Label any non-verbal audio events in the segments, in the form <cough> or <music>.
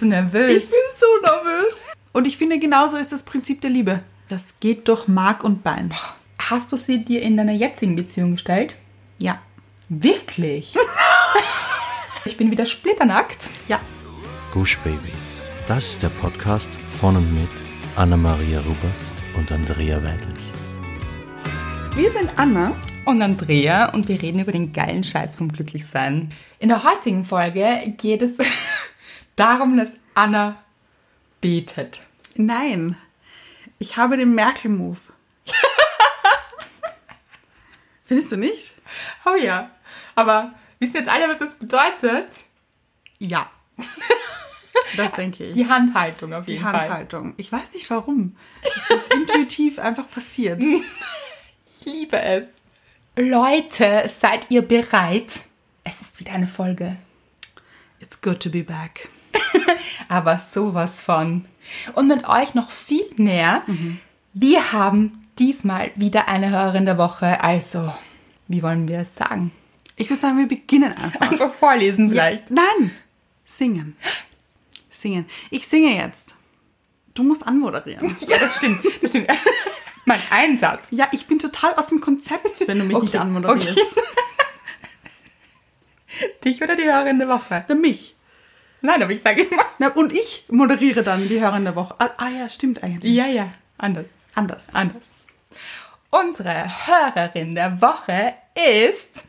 bist du nervös? Ich bin so nervös. Und ich finde, genauso ist das Prinzip der Liebe. Das geht durch Mark und Bein. Hast du sie dir in deiner jetzigen Beziehung gestellt? Ja. Wirklich? <laughs> ich bin wieder splitternackt. Ja. Gush Baby. Das ist der Podcast von und mit Anna-Maria Rubers und Andrea Weidlich. Wir sind Anna. Und Andrea und wir reden über den geilen Scheiß vom Glücklichsein. In der heutigen Folge geht es darum, dass Anna betet. Nein. Ich habe den Merkel-Move. <laughs> Findest du nicht? Oh ja. Aber wissen jetzt alle, was das bedeutet? Ja. <laughs> Das denke ich. Die Handhaltung auf Die jeden Fall. Handhaltung. Ich weiß nicht warum. Es ist <laughs> intuitiv einfach passiert. Ich liebe es. Leute, seid ihr bereit? Es ist wieder eine Folge. It's good to be back. <laughs> Aber sowas von. Und mit euch noch viel mehr. Wir haben diesmal wieder eine Hörerin der Woche. Also, wie wollen wir es sagen? Ich würde sagen, wir beginnen einfach. Einfach vorlesen vielleicht. Nein. Singen. Singen. Ich singe jetzt. Du musst anmoderieren. <laughs> Ja, das stimmt. Das stimmt. <laughs> mein Einsatz. Ja, ich bin total aus dem Konzept, wenn du mich nicht Okay, anmoderierst. okay. Dich oder die Hörerin der Woche? Na, mich. Nein, aber ich sage immer. Na, und ich moderiere dann die Hörerin der Woche. Ah, ah ja, stimmt eigentlich. Ja, ja, anders. Anders. Anders. Unsere Hörerin der Woche ist.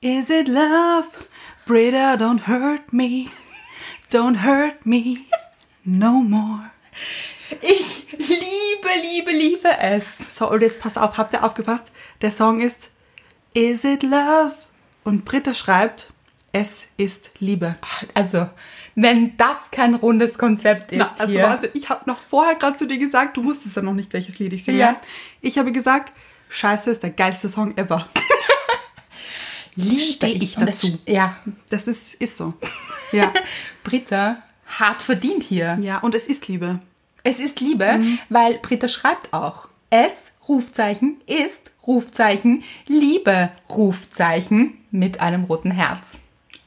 Is it love? Brita, don't hurt me. Don't hurt me no more. Ich liebe, liebe, liebe es. So, und jetzt passt auf, habt ihr aufgepasst? Der Song ist Is it love? Und Britta schreibt, es ist Liebe. Also, wenn das kein rundes Konzept ist Na, also hier. Wahnsinn, ich habe noch vorher gerade zu dir gesagt, du wusstest ja noch nicht, welches Lied ich singe. Ja. Ich habe gesagt, Scheiße ist der geilste Song ever. <laughs> liebe steh ich Und das- dazu. ja. Das ist, ist so. Ja. <laughs> Britta, hart verdient hier. ja, und es ist Liebe. Es ist Liebe, Mhm. weil Britta schreibt auch. Es, Rufzeichen, ist, Rufzeichen, Liebe, Rufzeichen mit einem roten Herz.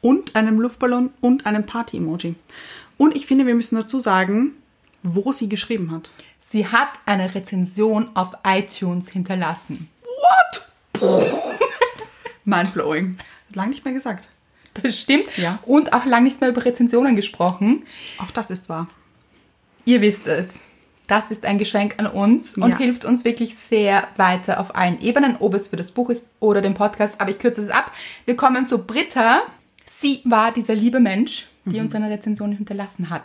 Und einem Luftballon und einem Party-Emoji. Und ich finde, wir müssen dazu sagen, wo sie geschrieben hat. Sie hat eine Rezension auf iTunes hinterlassen. What? <laughs> Mindblowing. Lang nicht mehr gesagt. Das stimmt. Ja. Und auch lange nicht mehr über Rezensionen gesprochen. Auch das ist wahr. Ihr wisst es. Das ist ein Geschenk an uns und Ja. hilft uns wirklich sehr weiter auf allen Ebenen, ob es für das Buch ist oder den Podcast. Aber ich kürze es ab. Wir kommen zu Britta. Sie war dieser liebe Mensch, die uns eine Rezension hinterlassen hat.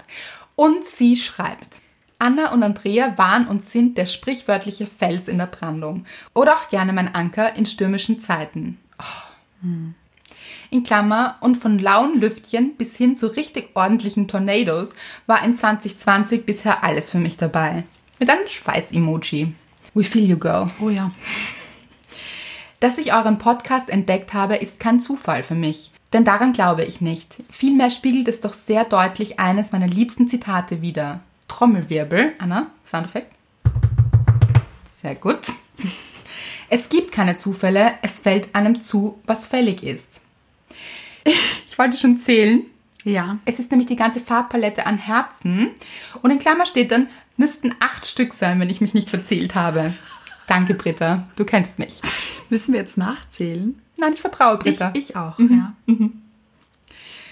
Und sie schreibt. Anna und Andrea waren und sind der sprichwörtliche Fels in der Brandung. Oder auch gerne mein Anker in stürmischen Zeiten. Oh. In Klammer und von lauen Lüftchen bis hin zu richtig ordentlichen Tornados war in 2020 bisher alles für mich dabei. Mit einem Schweiß-Emoji. We feel you, girl. Oh ja. <laughs> Dass ich euren Podcast entdeckt habe, ist kein Zufall für mich. Denn daran glaube ich nicht. Vielmehr spiegelt es doch sehr deutlich eines meiner liebsten Zitate wider. Trommelwirbel. Anna, Soundeffekt. Sehr gut. Es gibt keine Zufälle, es fällt einem zu, was fällig ist. Ich wollte schon zählen. Ja. Es ist nämlich die ganze Farbpalette an Herzen. Und in Klammer steht dann, müssten acht Stück sein, wenn ich mich nicht verzählt habe. Danke, Britta. Du kennst mich. Müssen wir jetzt nachzählen? Nein, ich vertraue Ich, Britta. ich auch, ja.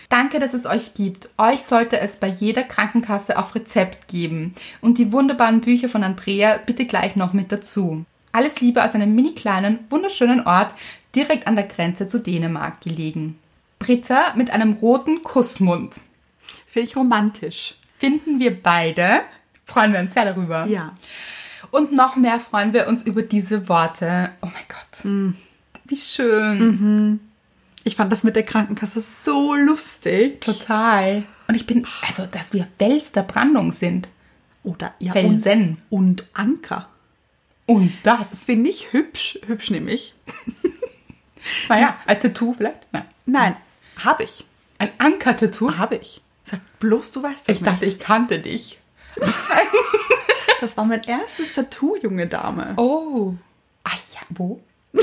Danke, dass es euch gibt. Euch sollte es bei jeder Krankenkasse auf Rezept geben. Und die wunderbaren Bücher von Andrea bitte gleich noch mit dazu. Alles Liebe aus einem mini kleinen, wunderschönen Ort direkt an der Grenze zu Dänemark gelegen. Britta mit einem roten Kussmund. Finde ich romantisch. Finden wir beide. Freuen wir uns sehr darüber. Ja. Und noch mehr freuen wir uns über diese Worte. Oh mein Gott. Wie schön. Ich fand das mit der Krankenkasse so lustig. Total. Und ich bin, also, dass wir Fels der Brandung sind. Oder ja, Felsen. Und, und Anker. Und das. Finde ich hübsch. Hübsch nämlich. <laughs> Naja, als Tattoo vielleicht? Nein. Nein, habe ich. Ein Anker-Tattoo? Habe ich. Sag bloß, du weißt das Ich dachte, ich kannte dich. <laughs> Das war mein erstes Tattoo, junge Dame. Oh. Ach ja, wo? <laughs>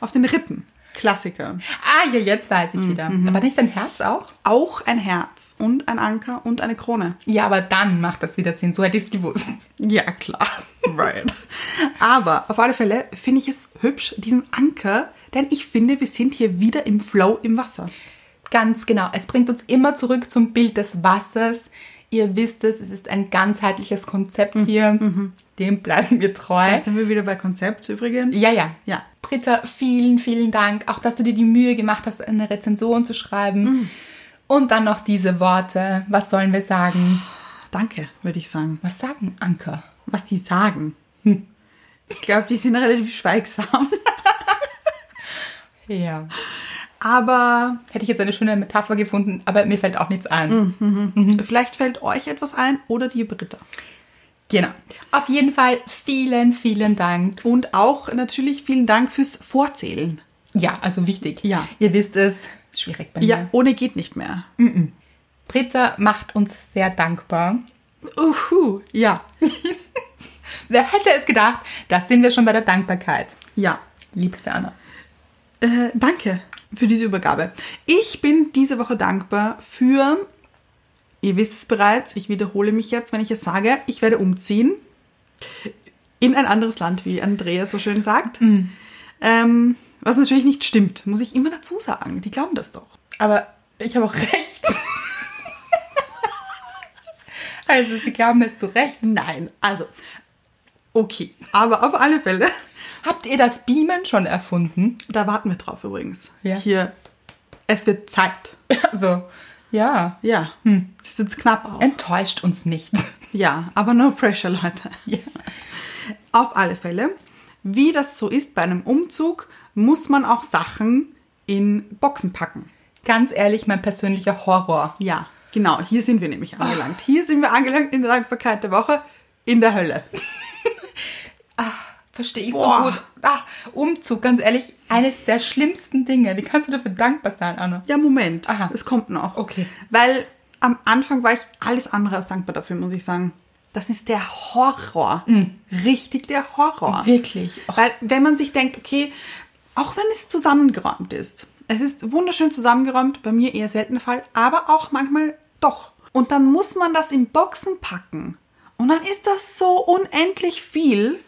Auf den Rippen. Klassiker. Ah, ja, jetzt weiß ich wieder. Aber nicht dein Herz auch? Auch ein Herz und ein Anker und eine Krone. Ja, aber dann macht das wieder Sinn. So hätte ich es gewusst. Ja, klar. <laughs> Right. Aber auf alle Fälle finde ich es hübsch, diesen Anker, denn ich finde, wir sind hier wieder im Flow im Wasser. Ganz genau. Es bringt uns immer zurück zum Bild des Wassers. Ihr wisst es, es ist ein ganzheitliches Konzept hier. Dem bleiben wir treu. Da sind wir wieder bei Konzept übrigens. Ja, ja. Ja. Britta, vielen, vielen Dank. Auch, dass du dir die Mühe gemacht hast, eine Rezension zu schreiben. Und dann noch diese Worte. Was sollen wir sagen? Danke, würde ich sagen. Was sagen Anker? Was die sagen. Ich glaube, die sind relativ schweigsam. Ja. Aber Hätte ich jetzt eine schöne Metapher gefunden, aber mir fällt auch nichts ein. vielleicht fällt euch etwas ein oder die Britta. Genau. Auf jeden Fall vielen, vielen Dank. Und auch natürlich vielen Dank fürs Vorzählen. Ja, also wichtig. Ja. Ihr wisst es, ist schwierig bei Ja, mir. ohne geht nicht mehr. Britta macht uns sehr dankbar. Uhu, ja. <laughs> Wer hätte es gedacht? Da sind wir schon bei der Dankbarkeit. Ja. Liebste Anna. Äh, danke für diese Übergabe. Ich bin diese Woche dankbar für, ihr wisst es bereits, ich wiederhole mich jetzt, wenn ich es sage, ich werde umziehen in ein anderes Land, wie Andrea so schön sagt. Ähm, was natürlich nicht stimmt, muss ich immer dazu sagen. Die glauben das doch. Aber ich habe auch recht. also, sie glauben es zu Recht. Nein, also, okay. Aber auf alle Fälle, Habt ihr das Beamen schon erfunden? da warten wir drauf übrigens. Ja. Hier, es wird Zeit. <laughs> Also, ja. Ja, es wird knapp auch. Enttäuscht uns nicht. <laughs> Ja, aber no pressure, Leute. Ja. Auf alle Fälle, wie das so ist bei einem Umzug, muss man auch Sachen in Boxen packen. Ganz ehrlich, mein persönlicher Horror. Ja, genau, hier sind wir nämlich angelangt. Hier sind wir angelangt in der Dankbarkeit der Woche, in der Hölle. <laughs> Verstehe ich Boah. so gut. Ah, Umzug, ganz ehrlich, eines der schlimmsten Dinge. Wie kannst du dafür dankbar sein, Anna? Ja, Moment, Aha. es kommt noch. Okay. Weil am Anfang war ich alles andere als dankbar dafür, muss ich sagen. Das ist der Horror. Richtig der Horror. Wirklich. Oh, Weil wenn man sich denkt, okay, auch wenn es zusammengeräumt ist, es ist wunderschön zusammengeräumt, bei mir eher seltener Fall, aber auch manchmal doch. Und dann muss man das in Boxen packen. Und dann ist das so unendlich viel,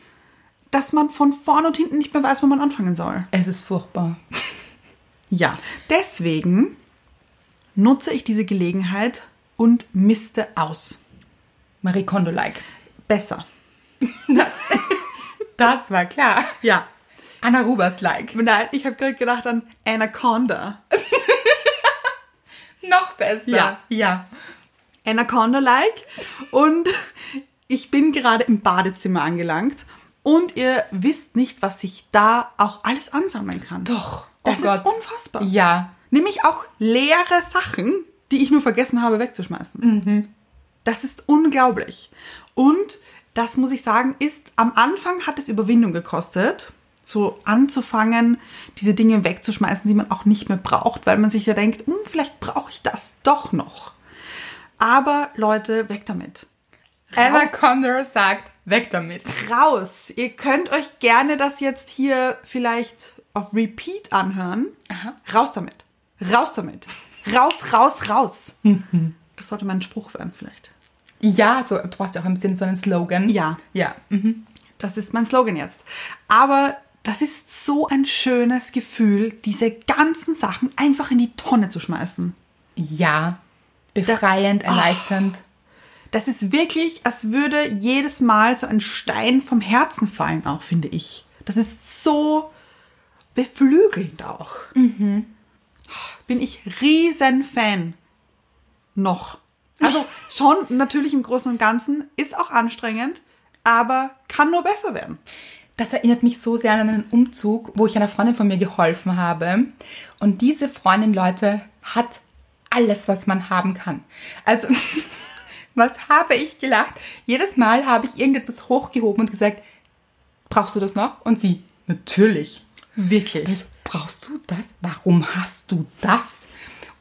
dass man von vorn und hinten nicht mehr weiß, wo man anfangen soll. es ist furchtbar. Ja, deswegen nutze ich diese Gelegenheit und misste aus. Marie Kondo-like. Besser. Das war klar. Ja. Anna Rubers-like. Nein, ich habe gerade gedacht an Anaconda. <laughs> Noch besser. Ja. Ja. Anaconda-like. Und ich bin gerade im Badezimmer angelangt. Und ihr wisst nicht, was sich da auch alles ansammeln kann. Doch. Oh Das ist Gott. unfassbar. Ja. Nämlich auch leere Sachen, die ich nur vergessen habe wegzuschmeißen. Das ist unglaublich. Und das muss ich sagen, ist am Anfang hat es Überwindung gekostet, so anzufangen, diese Dinge wegzuschmeißen, die man auch nicht mehr braucht, weil man sich ja denkt, hm, vielleicht brauche ich das doch noch. Aber Leute, weg damit. Raus. Kondo sagt, weg damit. Raus. Ihr könnt euch gerne das jetzt hier vielleicht auf Repeat anhören. Raus damit. Raus damit. Raus, raus, raus. <laughs> Das sollte mein Spruch werden vielleicht. Ja, so, du brauchst ja auch ein bisschen so einen Slogan. Ja. Ja. Mhm. Das ist mein Slogan jetzt. Aber das ist so ein schönes Gefühl, diese ganzen Sachen einfach in die Tonne zu schmeißen. Ja. Befreiend, erleichternd. Das ist wirklich, als würde jedes Mal so ein Stein vom Herzen fallen, auch finde ich. Das ist so beflügelnd auch. Bin ich riesen Fan. Noch. Also <laughs> schon natürlich im Großen und Ganzen, ist auch anstrengend, aber kann nur besser werden. Das erinnert mich so sehr an einen Umzug, wo ich einer Freundin von mir geholfen habe. Und diese Freundin, Leute, hat alles, was man haben kann. Also, was habe ich gelacht? Jedes Mal habe ich irgendetwas hochgehoben und gesagt, brauchst du das noch? Und sie, natürlich. Wirklich. Ich, brauchst du das? Warum hast du das?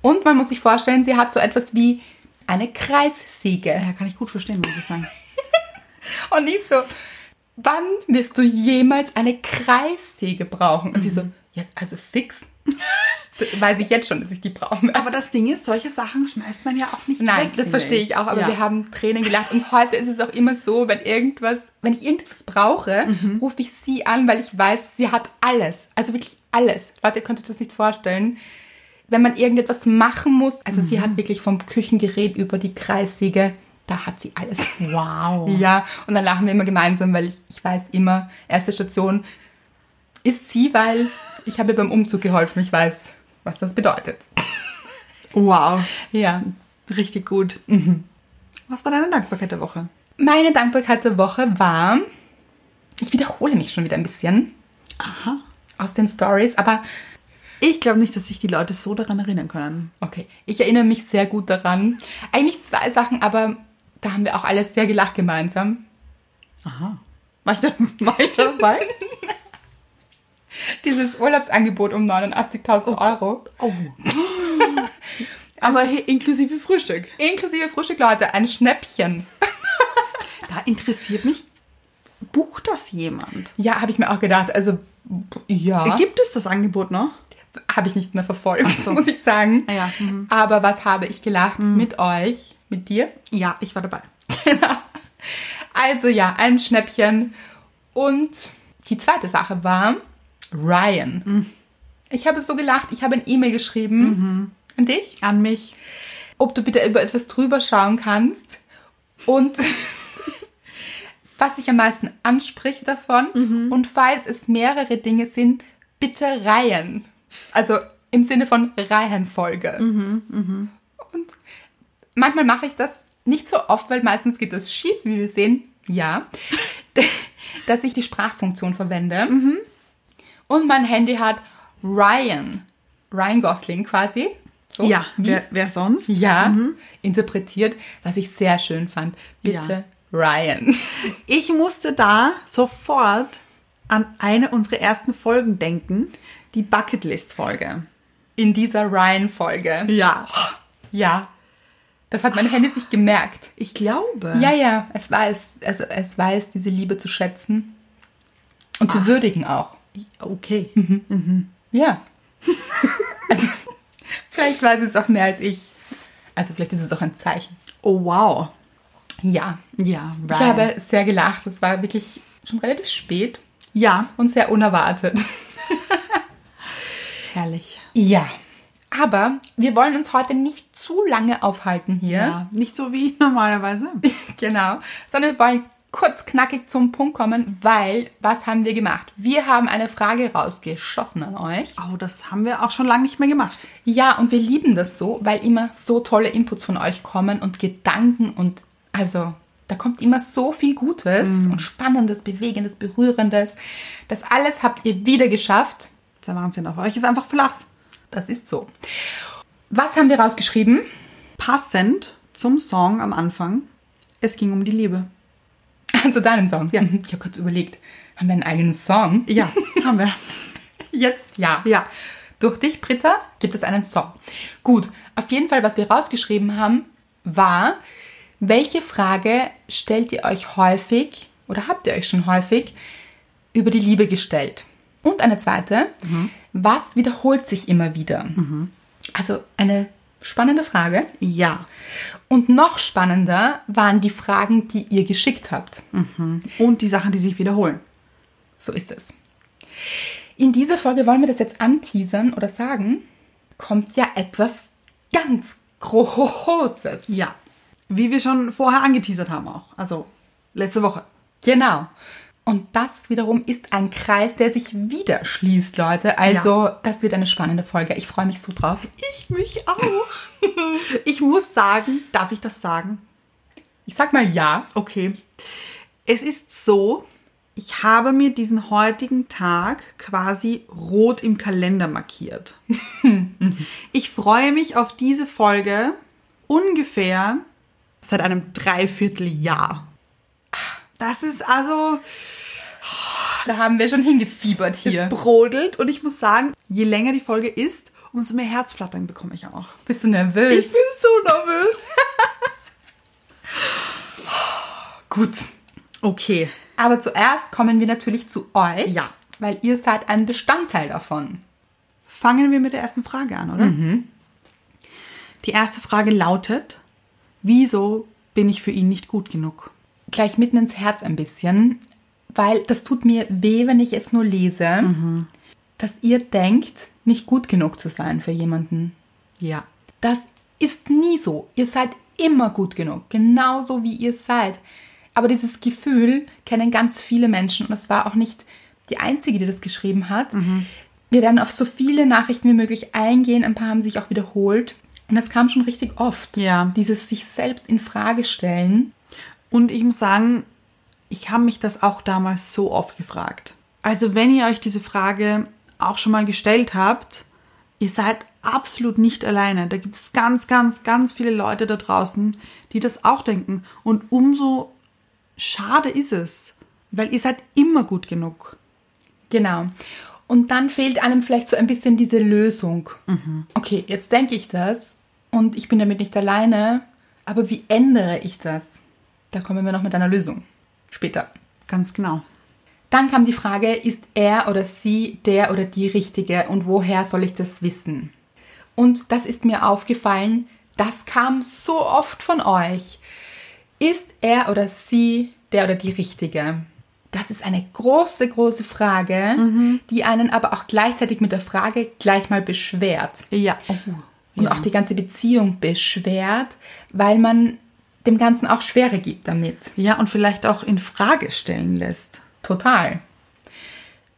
Und man muss sich vorstellen, sie hat so etwas wie eine Kreissäge. Ja, kann ich gut verstehen, muss ich sagen. <laughs> Und ich so, wann wirst du jemals eine Kreissäge brauchen? Und sie so, ja, also fix. Weiß ich jetzt schon, dass ich die brauche. Aber das Ding ist, solche Sachen schmeißt man ja auch nicht Nein, weg. das finde verstehe ich auch, aber Ja. wir haben Tränen gelacht und heute ist es auch immer so, wenn irgendwas, wenn ich irgendwas brauche, Mhm. rufe ich sie an, weil ich weiß, sie hat alles, also wirklich alles. Leute, ihr könnt euch das nicht vorstellen. Wenn man irgendetwas machen muss, also sie Mhm. hat wirklich vom Küchengerät über die Kreissäge, da hat sie alles. Wow. <laughs> Ja, und dann lachen wir immer gemeinsam, weil ich, ich weiß immer, erste Station ist sie, weil ich habe ihr beim Umzug geholfen. Ich weiß, was das bedeutet. Wow. Ja. Richtig gut. Was war deine Dankbarkeit der Woche? Meine Dankbarkeit der Woche war, ich wiederhole mich schon wieder ein bisschen Aha. aus den Stories, aber Ich glaube nicht, dass sich die Leute so daran erinnern können. okay, ich erinnere mich sehr gut daran. Eigentlich zwei Sachen, aber da haben wir auch alles sehr gelacht gemeinsam. Aha. War ich, da, war ich dabei? Dieses Urlaubsangebot um 89.000 Euro. Oh. <laughs> Aber hey, inklusive Frühstück. Inklusive Frühstück, Leute, ein Schnäppchen. <laughs> Da interessiert mich, bucht das jemand? Ja, habe ich mir auch gedacht. Also, ja, Gibt es das Angebot noch? habe ich nicht mehr verfolgt, muss ich sagen. Ah ja, mhm. Aber was habe ich gelacht mit euch, mit dir? Ja, ich war dabei. Genau. Also ja, ein Schnäppchen. Und die zweite Sache war Ryan. Ich habe so gelacht, ich habe ein E-Mail geschrieben an dich, An mich. ob du bitte über etwas drüber schauen kannst und <laughs> was dich am meisten anspricht davon. Und falls es mehrere Dinge sind, bitte Reihen. Also im Sinne von Reihenfolge. Und manchmal mache ich das nicht so oft, weil meistens geht das schief, wie wir sehen. Ja. <laughs> <laughs> Dass ich die Sprachfunktion verwende. Und mein Handy hat Ryan. Ryan Gosling quasi. So, Ja, wer, wer sonst? ja, interpretiert, was ich sehr schön fand. Bitte Ryan. <laughs> Ich musste da sofort an eine unserer ersten Folgen denken. Die Bucketlist-Folge. In dieser Ryan-Folge. Ja. Ja. Das hat mein Handy sich gemerkt. Ich glaube. Ja, ja, es weiß, es, es weiß, diese Liebe zu schätzen und zu würdigen auch. Okay. Ja. <laughs> Also, vielleicht weiß es auch mehr als ich. Also, vielleicht ist es auch ein Zeichen. Oh, wow. Ja. Ja, Ich habe sehr gelacht. Es war wirklich schon relativ spät Ja, und sehr unerwartet. <laughs> herrlich. Ja. Aber wir wollen uns heute nicht zu lange aufhalten hier. Ja, nicht so wie <laughs> normalerweise. Genau. Sondern wir wollen kurz knackig zum Punkt kommen, weil was haben wir gemacht? Wir haben eine Frage rausgeschossen an euch. Oh, das haben wir auch schon lange nicht mehr gemacht. Ja, und wir lieben das so, weil immer so tolle Inputs von euch kommen und Gedanken und also da kommt immer so viel Gutes und Spannendes, Bewegendes, Berührendes. Das alles habt ihr wieder geschafft. Der Wahnsinn. Auf euch ist einfach Verlass. Das ist so. Was haben wir rausgeschrieben? Passend zum Song am Anfang. Es ging um die Liebe. <laughs> Also deinen Song. Ja. <laughs> Ich habe kurz überlegt, haben wir einen eigenen Song? Ja, <laughs> haben wir. Jetzt ja. Ja. Durch dich, Britta, gibt es einen Song. Gut, auf jeden Fall, was wir rausgeschrieben haben, war, welche Frage stellt ihr euch häufig oder habt ihr euch schon häufig über die Liebe gestellt? Und eine zweite, was wiederholt sich immer wieder? Also eine spannende Frage. Ja. Und noch spannender waren die Fragen, die ihr geschickt habt. Und die Sachen, die sich wiederholen. So ist es. In dieser Folge wollen wir das jetzt anteasern oder sagen, kommt ja etwas ganz Großes. Ja. Wie wir schon vorher angeteasert haben auch. Also letzte Woche. Genau. Und das wiederum ist ein Kreis, der sich wieder schließt, Leute. Also, das wird eine spannende Folge. Ich freue mich so drauf. Ich mich auch. <laughs> ich muss sagen, darf ich das sagen? Ich sag mal ja. Okay. Es ist so, ich habe mir diesen heutigen Tag quasi rot im Kalender markiert. <laughs> ich freue mich auf diese Folge ungefähr seit einem Dreivierteljahr. Das ist also, Da haben wir schon hingefiebert hier. es brodelt und ich muss sagen, je länger die Folge ist, umso mehr Herzflattern bekomme ich auch. Bist du nervös? Ich bin so nervös. <laughs> Gut. Okay. Aber zuerst kommen wir natürlich zu euch. Ja. Weil ihr seid ein Bestandteil davon. fangen wir mit der ersten Frage an, oder? Die erste Frage lautet, wieso bin ich für ihn nicht gut genug? Gleich mitten ins Herz ein bisschen, weil das tut mir weh, wenn ich es nur lese, dass ihr denkt, nicht gut genug zu sein für jemanden. Ja. Das ist nie so. Ihr seid immer gut genug, genauso wie ihr seid. Aber dieses Gefühl kennen ganz viele Menschen und das war auch nicht die einzige, die das geschrieben hat. Wir werden auf so viele Nachrichten wie möglich eingehen. Ein paar haben sich auch wiederholt. Und das kam schon richtig oft. Ja. Dieses sich selbst in Frage stellen. Und ich muss sagen, ich habe mich das auch damals so oft gefragt. Also wenn ihr euch diese Frage auch schon mal gestellt habt, ihr seid absolut nicht alleine. Da gibt es ganz, ganz, ganz viele Leute da draußen, die das auch denken. Und umso schade ist es, weil ihr seid immer gut genug. Genau. Und dann fehlt einem vielleicht so ein bisschen diese Lösung. Okay, jetzt denke ich das und ich bin damit nicht alleine, aber wie ändere ich das? Da kommen wir noch mit einer Lösung. Später. Ganz genau. Dann kam die Frage, ist er oder sie der oder die Richtige und woher soll ich das wissen? Und das ist mir aufgefallen, das kam so oft von euch. Ist er oder sie der oder die Richtige? Das ist eine große, große Frage, die einen aber auch gleichzeitig mit der Frage gleich mal beschwert. Ja. Oh. Und ja. auch die ganze Beziehung beschwert, weil man dem Ganzen auch Schwere gibt damit. ja, und vielleicht auch in Frage stellen lässt. Total.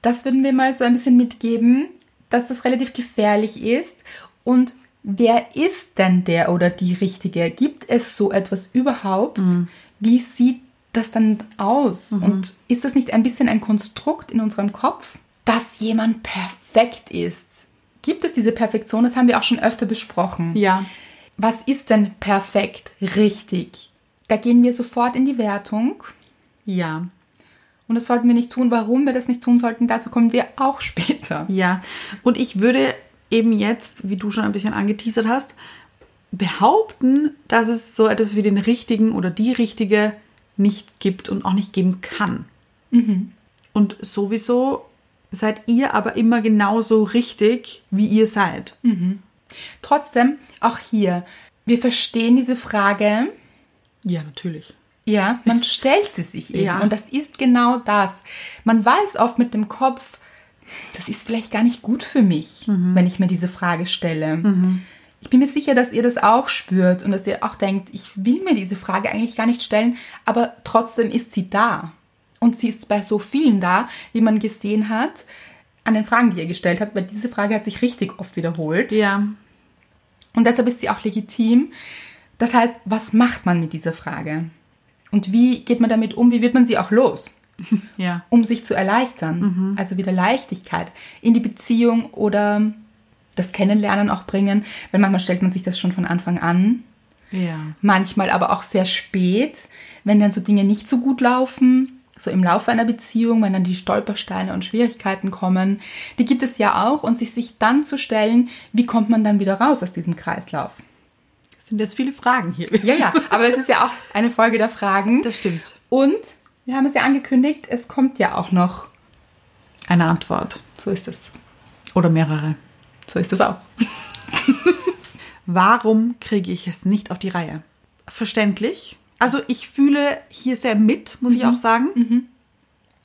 Das würden wir mal so ein bisschen mitgeben, dass das relativ gefährlich ist. Und wer ist denn der oder die Richtige? Gibt es so etwas überhaupt? Wie sieht das dann aus? Und ist das nicht ein bisschen ein Konstrukt in unserem Kopf, dass jemand perfekt ist? Gibt es diese Perfektion? Das haben wir auch schon öfter besprochen. Ja. Was ist denn perfekt, richtig? Da gehen wir sofort in die Wertung. Ja. Und das sollten wir nicht tun. Warum wir das nicht tun sollten, dazu kommen wir auch <laughs> später. Ja. Und ich würde eben jetzt, wie du schon ein bisschen angeteasert hast, behaupten, dass es so etwas wie den richtigen oder die richtige nicht gibt und auch nicht geben kann. Und sowieso seid ihr aber immer genauso richtig, wie ihr seid. Trotzdem, auch hier, wir verstehen diese Frage. Ja, natürlich. Ja, man stellt sie sich eben. Ja. Und das ist genau das. Man weiß oft mit dem Kopf, das ist vielleicht gar nicht gut für mich, wenn ich mir diese Frage stelle. Ich bin mir sicher, dass ihr das auch spürt und dass ihr auch denkt, ich will mir diese Frage eigentlich gar nicht stellen, aber trotzdem ist sie da. Und sie ist bei so vielen da, wie man gesehen hat, an den Fragen, die ihr gestellt habt, weil diese Frage hat sich richtig oft wiederholt. Ja. Und deshalb ist sie auch legitim. Das heißt, was macht man mit dieser Frage? Und wie geht man damit um? Wie wird man sie auch los? <laughs> Ja. Um sich zu erleichtern. Also wieder Leichtigkeit in die Beziehung oder das Kennenlernen auch bringen. Weil manchmal stellt man sich das schon von Anfang an. Ja. Manchmal aber auch sehr spät, wenn dann so Dinge nicht so gut laufen. So im Laufe einer Beziehung, wenn dann die Stolpersteine und Schwierigkeiten kommen. Die gibt es ja auch. Und sich, sich dann zu stellen, wie kommt man dann wieder raus aus diesem Kreislauf? Das sind jetzt viele Fragen hier. Ja, ja, aber es ist ja auch eine Folge der Fragen. Das stimmt. Und wir haben es ja angekündigt, es kommt ja auch noch. Eine Antwort. So ist es. Oder mehrere. So ist es auch. <laughs> Warum kriege ich es nicht auf die Reihe? Verständlich. Also ich fühle hier sehr mit, muss ich auch sagen.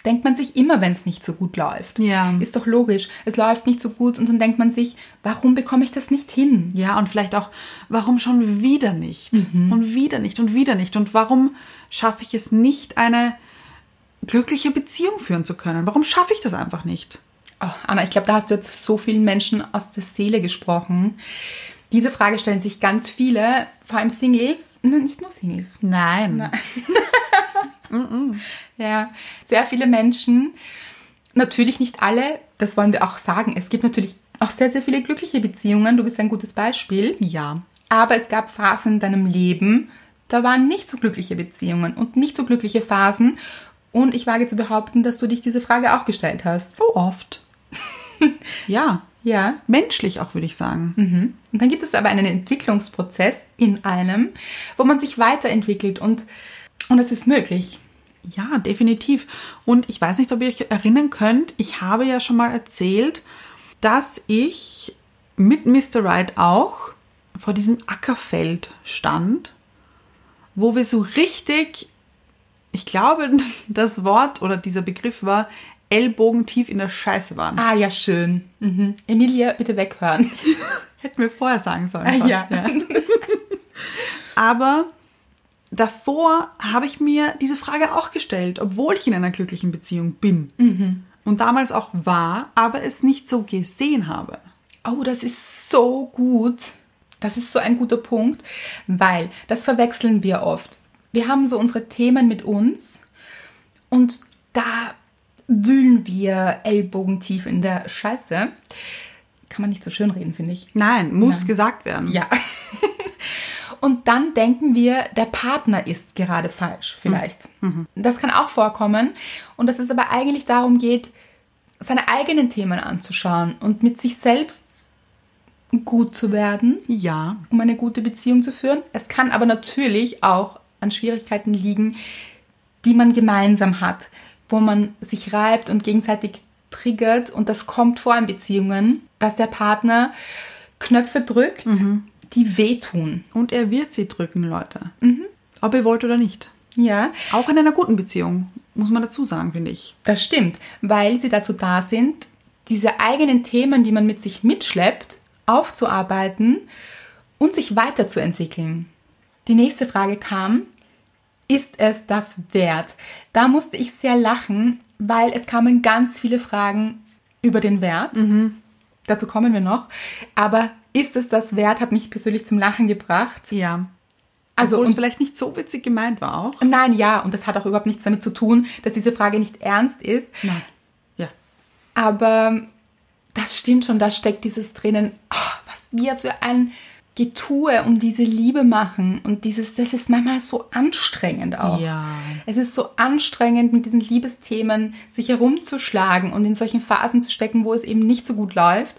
Denkt man sich immer, wenn es nicht so gut läuft. Ja. Ist doch logisch. Es läuft nicht so gut und dann denkt man sich, warum bekomme ich das nicht hin? Ja, und vielleicht auch, warum schon wieder nicht? Und wieder nicht und wieder nicht? Und warum schaffe ich es nicht, eine glückliche Beziehung führen zu können? Warum schaffe ich das einfach nicht? Oh, Anna, ich glaube, da hast du jetzt so vielen Menschen aus der Seele gesprochen. Diese Frage stellen sich ganz viele, vor allem Singles, Nein, nicht nur Singles. Nein. <laughs> Ja, sehr viele Menschen, natürlich nicht alle, das wollen wir auch sagen. Es gibt natürlich auch sehr, sehr viele glückliche Beziehungen. Du bist ein gutes Beispiel. Ja. Aber es gab Phasen in deinem Leben, da waren nicht so glückliche Beziehungen und nicht so glückliche Phasen. Und ich wage zu behaupten, dass du dich diese Frage auch gestellt hast. So oft. <laughs> ja. Ja. Menschlich auch, würde ich sagen. Und dann gibt es aber einen Entwicklungsprozess in einem, wo man sich weiterentwickelt und, und es ist möglich. Ja, definitiv. Und ich weiß nicht, ob ihr euch erinnern könnt, ich habe ja schon mal erzählt, dass ich mit Mr. Right auch vor diesem Ackerfeld stand, wo wir so richtig, ich glaube, <laughs> das Wort oder dieser Begriff war, ellbogentief in der Scheiße waren. Ah, ja, schön. Mhm. Emilia, bitte weghören. <laughs> Hätten wir vorher sagen sollen. Ah, fast, ja. <laughs> Aber davor habe ich mir diese Frage auch gestellt, obwohl ich in einer glücklichen Beziehung bin. Und damals auch war, aber es nicht so gesehen habe. Oh, das ist so gut. Das ist so ein guter Punkt, weil das verwechseln wir oft. Wir haben so unsere Themen mit uns und da wühlen wir ellbogentief in der Scheiße. Kann man nicht so schön reden, finde ich. Nein, muss Nein. gesagt werden. Ja. <laughs> Und dann denken wir, der Partner ist gerade falsch, vielleicht. Das kann auch vorkommen. Und dass es aber eigentlich darum geht, seine eigenen Themen anzuschauen und mit sich selbst gut zu werden, Ja. um eine gute Beziehung zu führen. Es kann aber natürlich auch an Schwierigkeiten liegen, die man gemeinsam hat, wo man sich reibt und gegenseitig triggert. Und das kommt vor in Beziehungen, dass der Partner Knöpfe drückt, die wehtun. Und er wird sie drücken, Leute. Ob ihr wollt oder nicht. Ja, Auch in einer guten Beziehung, muss man dazu sagen, finde ich. das stimmt, weil sie dazu da sind, diese eigenen Themen, die man mit sich mitschleppt, aufzuarbeiten und sich weiterzuentwickeln. Die nächste Frage kam, ist es das wert? Da musste ich sehr lachen, weil es kamen ganz viele Fragen über den Wert. Dazu kommen wir noch. Aber ist es das wert, hat mich persönlich zum Lachen gebracht. Ja. Also, Obwohl es und- vielleicht nicht so witzig gemeint war auch. Nein, ja, und das hat auch überhaupt nichts damit zu tun, dass diese Frage nicht ernst ist. Nein. Ja. Aber das stimmt schon, da steckt dieses drinnen, oh, was wir für ein Getue um diese Liebe machen. Und dieses, das ist manchmal so anstrengend auch. Ja. Es ist so anstrengend, mit diesen Liebesthemen sich herumzuschlagen und in solchen Phasen zu stecken, wo es eben nicht so gut läuft.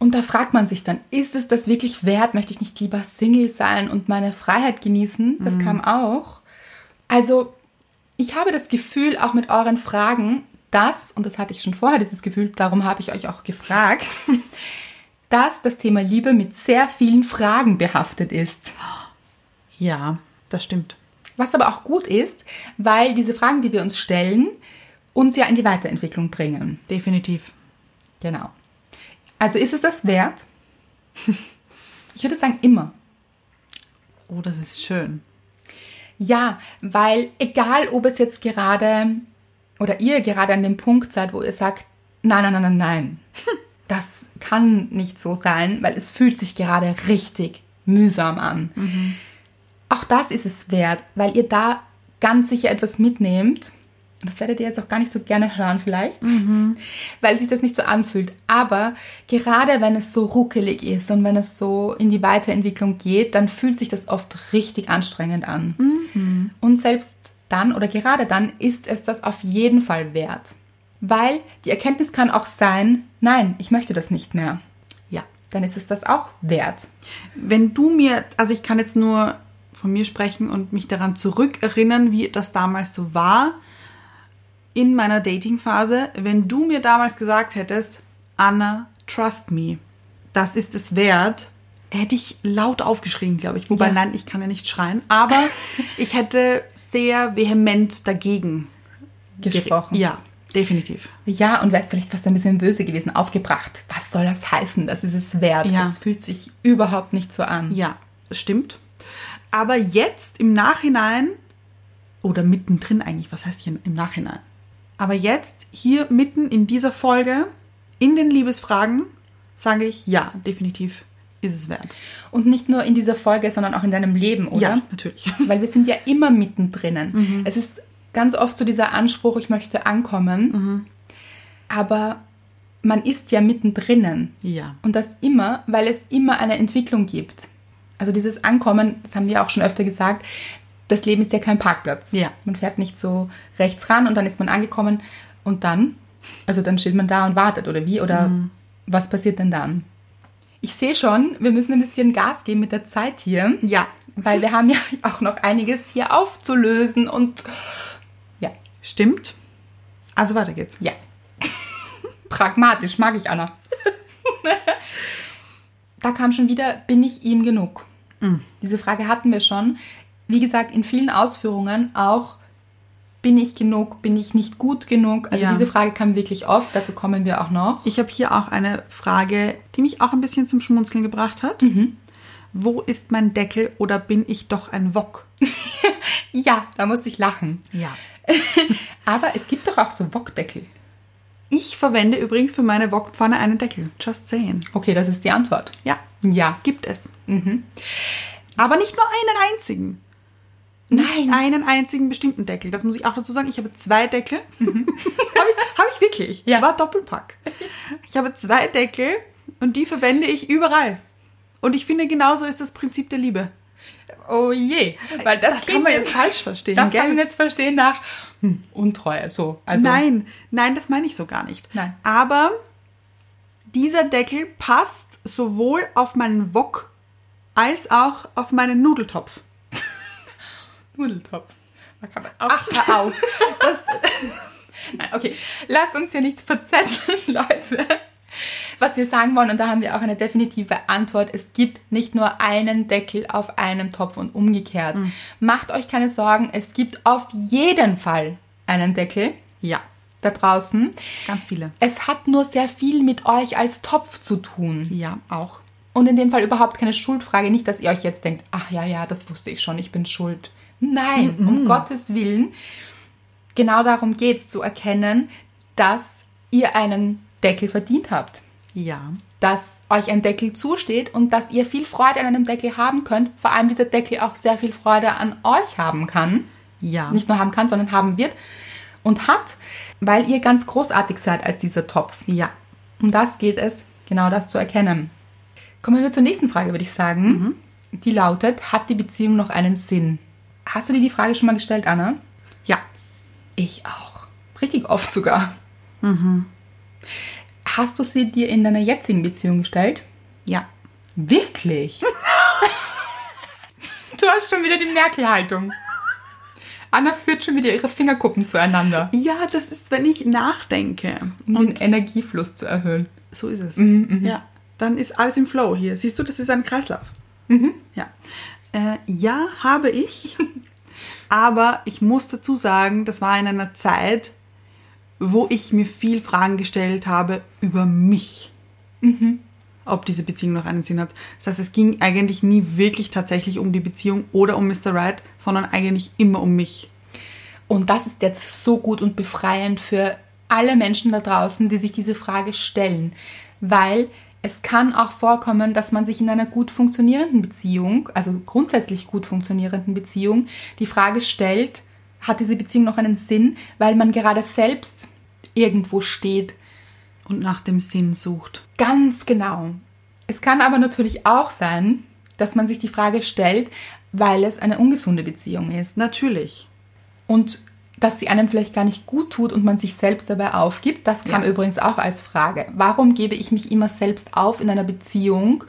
Und da fragt man sich dann, ist es das wirklich wert? Möchte ich nicht lieber Single sein und meine Freiheit genießen? Das kam auch. Also, ich habe das Gefühl, auch mit euren Fragen, dass, und das hatte ich schon vorher, dieses Gefühl, darum habe ich euch auch gefragt, dass das Thema Liebe mit sehr vielen Fragen behaftet ist. Ja, das stimmt. Was aber auch gut ist, weil diese Fragen, die wir uns stellen, uns ja in die Weiterentwicklung bringen. Definitiv. Genau. Also ist es das wert? <laughs> Ich würde sagen, immer. Oh, das ist schön. Ja, weil egal, ob es jetzt gerade oder ihr gerade an dem Punkt seid, wo ihr sagt, nein, nein, nein, nein, nein, <laughs> das kann nicht so sein, weil es fühlt sich gerade richtig mühsam an. Auch das ist es wert, weil ihr da ganz sicher etwas mitnehmt. Das werdet ihr jetzt auch gar nicht so gerne hören vielleicht, weil sich das nicht so anfühlt. Aber gerade wenn es so ruckelig ist und wenn es so in die Weiterentwicklung geht, dann fühlt sich das oft richtig anstrengend an. Und selbst dann oder gerade dann ist es das auf jeden Fall wert. Weil die Erkenntnis kann auch sein, nein, ich möchte das nicht mehr. Ja. Dann ist es das auch wert. Wenn du mir, also ich kann jetzt nur von mir sprechen und mich daran zurückerinnern, wie das damals so war in meiner Dating-Phase, wenn du mir damals gesagt hättest, Anna, trust me, das ist es wert, hätte ich laut aufgeschrien, glaube ich. Wobei, Ja. nein, ich kann ja nicht schreien, aber <laughs> ich hätte sehr vehement dagegen Gesprochen. Ja, definitiv. Ja, und wärst vielleicht fast ein bisschen böse gewesen, aufgebracht. Was soll das heißen? Das ist es wert. Ja. Es fühlt sich überhaupt nicht so an. Ja, stimmt. Aber jetzt im Nachhinein, oder mittendrin eigentlich, was heißt hier im Nachhinein? Aber jetzt, hier mitten in dieser Folge, in den Liebesfragen, sage ich, ja, definitiv ist es wert. Und nicht nur in dieser Folge, sondern auch in deinem Leben, oder? Ja, natürlich. Weil wir sind ja immer mittendrin. Es ist ganz oft so dieser Anspruch, ich möchte ankommen. Aber man ist ja mittendrin. Ja. Und das immer, weil es immer eine Entwicklung gibt. Also dieses Ankommen, das haben wir auch schon öfter gesagt, das Leben ist ja kein Parkplatz. Ja. Man fährt nicht so rechts ran und dann ist man angekommen und dann, also dann steht man da und wartet oder wie oder was passiert denn dann? Ich sehe schon, wir müssen ein bisschen Gas geben mit der Zeit hier, Ja, weil wir haben ja <laughs> auch noch einiges hier aufzulösen und stimmt. Also weiter geht's. ja. <laughs> Pragmatisch mag ich Anna. <laughs> da kam schon wieder, bin ich ihm genug? Diese Frage hatten wir schon. Wie gesagt, in vielen Ausführungen auch, bin ich genug, bin ich nicht gut genug? Also Ja. diese Frage kam wirklich oft, dazu kommen wir auch noch. Ich habe hier auch eine Frage, die mich auch ein bisschen zum Schmunzeln gebracht hat. Wo ist mein Deckel oder bin ich doch ein Wok? <laughs> Ja, da muss ich lachen. Ja. <laughs> Aber es gibt doch auch so Wokdeckel. Ich verwende übrigens für meine Wokpfanne einen Deckel. Just saying. Okay, das ist die Antwort. Ja, Ja. gibt es. Aber nicht nur einen einzigen. Nein. Einen einzigen bestimmten Deckel. Das muss ich auch dazu sagen. Ich habe zwei Deckel. <laughs> habe ich, hab ich wirklich. Ja. War Doppelpack. Ich habe zwei Deckel und die verwende ich überall. Und ich finde, genauso ist das Prinzip der Liebe. Oh je. Weil das, Das kann man jetzt falsch verstehen, Das gell? kann man jetzt verstehen nach hm, Untreue. So. Also, Nein, nein, das meine ich so gar nicht. Nein. Aber dieser Deckel passt sowohl auf meinen Wok als auch auf meinen Nudeltopf. <laughs> Nudeltopf. Da kann man auch Ach, hör auf. Das, <laughs> Nein, okay. Lasst uns hier nicht verzetteln, <laughs> Leute. Was wir sagen wollen, und da haben wir auch eine definitive Antwort, es gibt nicht nur einen Deckel auf einem Topf und umgekehrt. Macht euch keine Sorgen, es gibt auf jeden Fall einen Deckel Ja, da draußen. ganz viele. Es hat nur sehr viel mit euch als Topf zu tun. Ja, auch. Und in dem Fall überhaupt keine Schuldfrage. Nicht, dass ihr euch jetzt denkt, ach ja, ja, das wusste ich schon, ich bin schuld. Nein, um Gottes Willen. Genau darum geht es, zu erkennen, dass ihr einen Deckel verdient habt. Ja. Dass euch ein Deckel zusteht und dass ihr viel Freude an einem Deckel haben könnt. Vor allem dieser Deckel auch sehr viel Freude an euch haben kann. Ja. Nicht nur haben kann, sondern haben wird und hat, weil ihr ganz großartig seid als dieser Topf. Ja. Um das geht es, genau das zu erkennen. Kommen wir zur nächsten Frage, würde ich sagen. Die lautet, hat die Beziehung noch einen Sinn? Hast du dir die Frage schon mal gestellt, Anna? Ja. Ich auch. Richtig oft sogar. Hast du sie dir in deiner jetzigen Beziehung gestellt? Ja. Wirklich? <laughs> du hast schon wieder die Merkel-Haltung. Anna führt schon wieder ihre Fingerkuppen zueinander, Ja, das ist, wenn ich nachdenke. um den Energiefluss zu erhöhen. So ist es. Mhm, Ja. Dann ist alles im Flow hier. Siehst du, das ist ein Kreislauf. Mhm. Ja. Äh, ja, habe ich. <laughs> Aber ich muss dazu sagen, das war in einer Zeit, wo ich mir viel Fragen gestellt habe über mich. Mhm. Ob diese Beziehung noch einen Sinn hat. Das heißt, es ging eigentlich nie wirklich tatsächlich um die Beziehung oder um Mr. Right, sondern eigentlich immer um mich. Und das ist jetzt so gut und befreiend für alle Menschen da draußen, die sich diese Frage stellen. Weil es kann auch vorkommen, dass man sich in einer gut funktionierenden Beziehung, also grundsätzlich gut funktionierenden Beziehung, die Frage stellt, hat diese Beziehung noch einen Sinn, weil man gerade selbst irgendwo steht. Und nach dem Sinn sucht. Ganz genau. Es kann aber natürlich auch sein, dass man sich die Frage stellt, weil es eine ungesunde Beziehung ist. Natürlich. und dass sie einem vielleicht gar nicht gut tut und man sich selbst dabei aufgibt. Das kam Ja. übrigens auch als Frage. Warum gebe ich mich immer selbst auf in einer Beziehung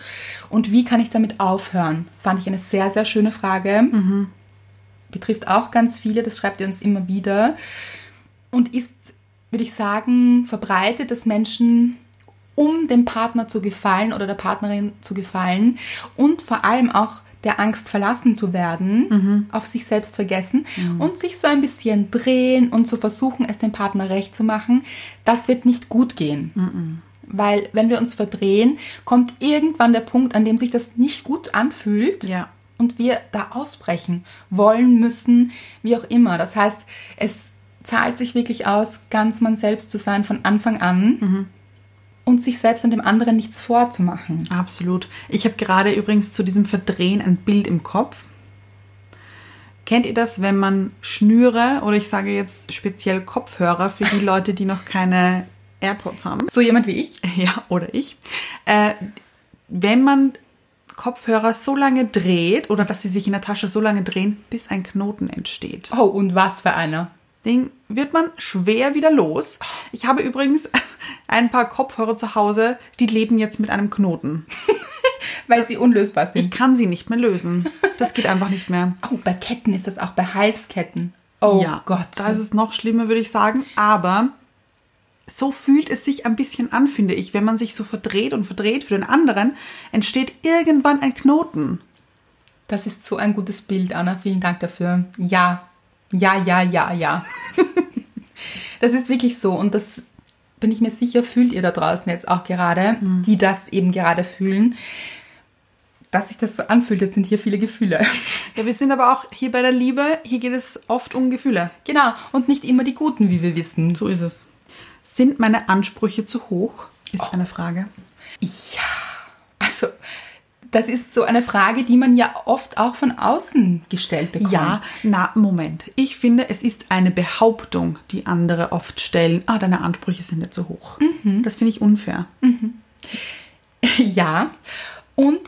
und wie kann ich damit aufhören? Fand ich eine sehr, sehr schöne Frage. Betrifft auch ganz viele, das schreibt ihr uns immer wieder. Und ist, würde ich sagen, verbreitet, dass Menschen um dem Partner zu gefallen oder der Partnerin zu gefallen und vor allem auch der Angst verlassen zu werden, auf sich selbst vergessen und sich so ein bisschen drehen und zu versuchen, es dem Partner recht zu machen, das wird nicht gut gehen. Weil wenn wir uns verdrehen, kommt irgendwann der Punkt, an dem sich das nicht gut anfühlt Ja. Und wir da ausbrechen wollen müssen, wie auch immer. Das heißt, es zahlt sich wirklich aus, ganz man selbst zu sein von Anfang an und sich selbst und dem anderen nichts vorzumachen. Absolut. Ich habe gerade übrigens zu diesem Verdrehen ein Bild im Kopf. Kennt ihr das, wenn man Schnüre oder ich sage jetzt speziell Kopfhörer für die <laughs> Leute, die noch keine AirPods haben? So jemand wie ich. Ja, oder ich. Äh, wenn man Kopfhörer so lange dreht oder dass sie sich in der Tasche so lange drehen, bis ein Knoten entsteht. Oh, und was für einer. Den wird man schwer wieder los. Ich habe übrigens <laughs> ein paar Kopfhörer zu Hause, die leben jetzt mit einem Knoten. <laughs> Weil sie unlösbar Ich sind. kann sie nicht mehr lösen. Das geht einfach nicht mehr. <laughs> Oh, bei Ketten ist das auch, bei Halsketten. Oh ja, Gott. Da ist es noch schlimmer, würde ich sagen. Aber so fühlt es sich ein bisschen an, finde ich. Wenn man sich so verdreht und verdreht für den anderen, entsteht irgendwann ein Knoten. Das ist so ein gutes Bild, Anna. Vielen Dank dafür. Ja, ja, ja, ja, ja. <laughs> das ist wirklich so. Und das bin ich mir sicher, fühlt ihr da draußen jetzt auch gerade, die das eben gerade fühlen. Dass sich das so anfühlt, jetzt sind hier viele Gefühle. <laughs> Ja, wir sind aber auch hier bei der Liebe, hier geht es oft um Gefühle. Genau, und nicht immer die guten, wie wir wissen. So ist es. Sind meine Ansprüche zu hoch? Ist eine Frage. Ja, also das ist so eine Frage, die man ja oft auch von außen gestellt bekommt. Ja, na, Moment. Ich finde, es ist eine Behauptung, die andere oft stellen. Ah, deine Ansprüche sind nicht so hoch. Das finde ich unfair. <laughs> Ja, und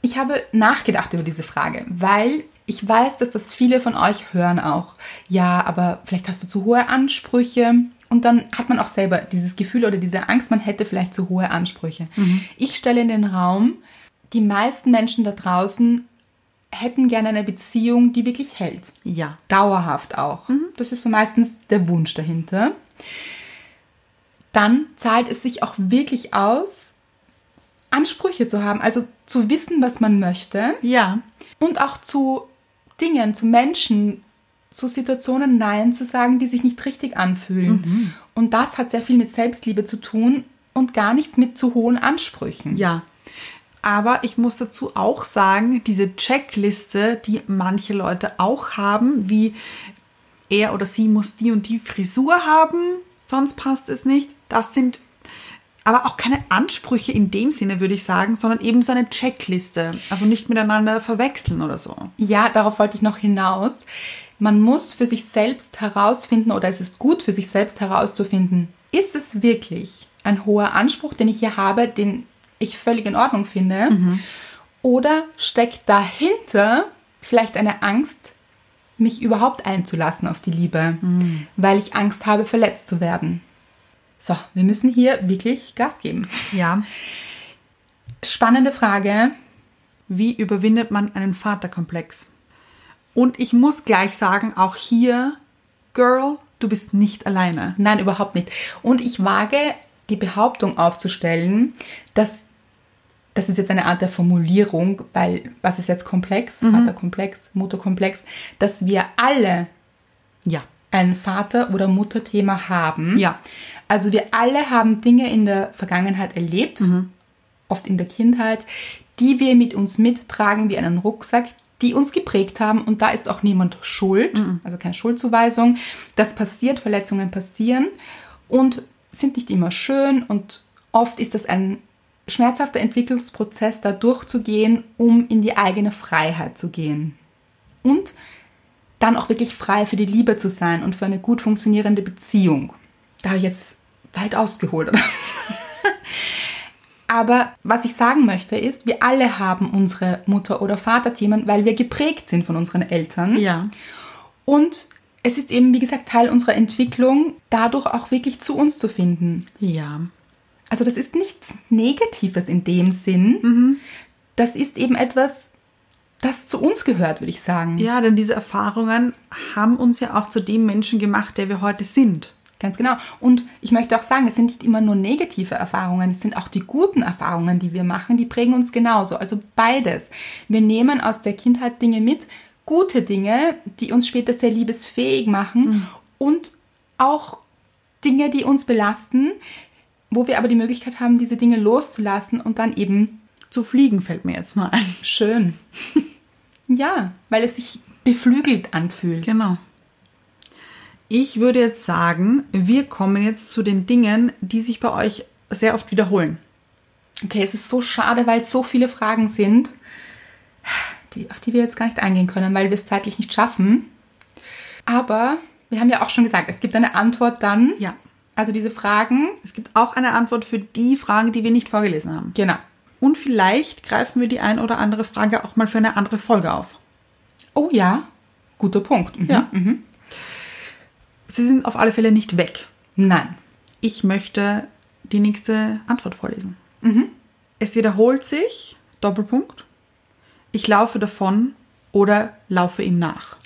ich habe nachgedacht über diese Frage, weil ich weiß, dass das viele von euch hören auch. Ja, aber vielleicht hast du zu hohe Ansprüche. Und dann hat man auch selber dieses Gefühl oder diese Angst, man hätte vielleicht zu hohe Ansprüche. Ich stelle in den Raum, die meisten Menschen da draußen hätten gerne eine Beziehung, die wirklich hält. Ja. Dauerhaft auch. Das ist so meistens der Wunsch dahinter. Dann zahlt es sich auch wirklich aus, Ansprüche zu haben, also zu wissen, was man möchte Ja. und auch zu Dingen, zu Menschen, zu Situationen Nein zu sagen, die sich nicht richtig anfühlen. Und das hat sehr viel mit Selbstliebe zu tun und gar nichts mit zu hohen Ansprüchen. Ja. Aber ich muss dazu auch sagen, diese Checkliste, die manche Leute auch haben, wie er oder sie muss die und die Frisur haben, sonst passt es nicht. Das sind aber auch keine Ansprüche in dem Sinne, würde ich sagen, sondern eben so eine Checkliste. Also nicht miteinander verwechseln oder so. Ja, darauf wollte ich noch hinaus. Man muss für sich selbst herausfinden oder es ist gut für sich selbst herauszufinden, ist es wirklich ein hoher Anspruch, den ich hier habe, den ich völlig in Ordnung finde? Oder steckt dahinter vielleicht eine Angst, mich überhaupt einzulassen auf die Liebe, weil ich Angst habe, verletzt zu werden? So, wir müssen hier wirklich Gas geben. Ja. Spannende Frage. Wie überwindet man einen Vaterkomplex? Und ich muss gleich sagen, auch hier, Girl, du bist nicht alleine. Nein, überhaupt nicht. Und ich wage die Behauptung aufzustellen, dass das ist jetzt eine Art der Formulierung, weil was ist jetzt komplex, Vaterkomplex, Mutterkomplex, dass wir alle Ja. ein Vater- oder Mutterthema haben. Ja. Also wir alle haben Dinge in der Vergangenheit erlebt, oft in der Kindheit, die wir mit uns mittragen wie einen Rucksack, die uns geprägt haben und da ist auch niemand schuld, also keine Schuldzuweisung. Das passiert, Verletzungen passieren und sind nicht immer schön und oft ist das ein schmerzhafter Entwicklungsprozess, da durchzugehen, um in die eigene Freiheit zu gehen. Und dann auch wirklich frei für die Liebe zu sein und für eine gut funktionierende Beziehung. Da habe ich jetzt weit ausgeholt. Aber was ich sagen möchte ist, wir alle haben unsere Mutter- oder Vaterthemen, weil wir geprägt sind von unseren Eltern. Ja. Und es ist eben, wie gesagt, Teil unserer Entwicklung, dadurch auch wirklich zu uns zu finden. Ja. Also das ist nichts Negatives in dem Sinn. Das ist eben etwas, das zu uns gehört, würde ich sagen. Ja, denn diese Erfahrungen haben uns ja auch zu dem Menschen gemacht, der wir heute sind. Ganz genau. Und ich möchte auch sagen, es sind nicht immer nur negative Erfahrungen, es sind auch die guten Erfahrungen, die wir machen, die prägen uns genauso. Also beides. Wir nehmen aus der Kindheit Dinge mit, gute Dinge, die uns später sehr liebesfähig machen und auch Dinge, die uns belasten, wo wir aber die Möglichkeit haben, diese Dinge loszulassen und dann eben Zu fliegen fällt mir jetzt nur ein. schön. <laughs> ja, weil es sich beflügelt anfühlt. Genau. Ich würde jetzt sagen, wir kommen jetzt zu den Dingen, die sich bei euch sehr oft wiederholen. Okay, es ist so schade, weil es so viele Fragen sind, die, auf die wir jetzt gar nicht eingehen können, weil wir es zeitlich nicht schaffen. Aber wir haben ja auch schon gesagt, es gibt eine Antwort dann. Ja. Also diese Fragen, Es gibt auch eine Antwort für die Fragen, die wir nicht vorgelesen haben. genau. Und vielleicht greifen wir die ein oder andere Frage auch mal für eine andere Folge auf. Oh ja, guter Punkt. Mhm. Ja. Sie sind auf alle Fälle nicht weg. Nein. Ich möchte die nächste Antwort vorlesen. Es wiederholt sich, Doppelpunkt, ich laufe davon oder laufe ihm nach.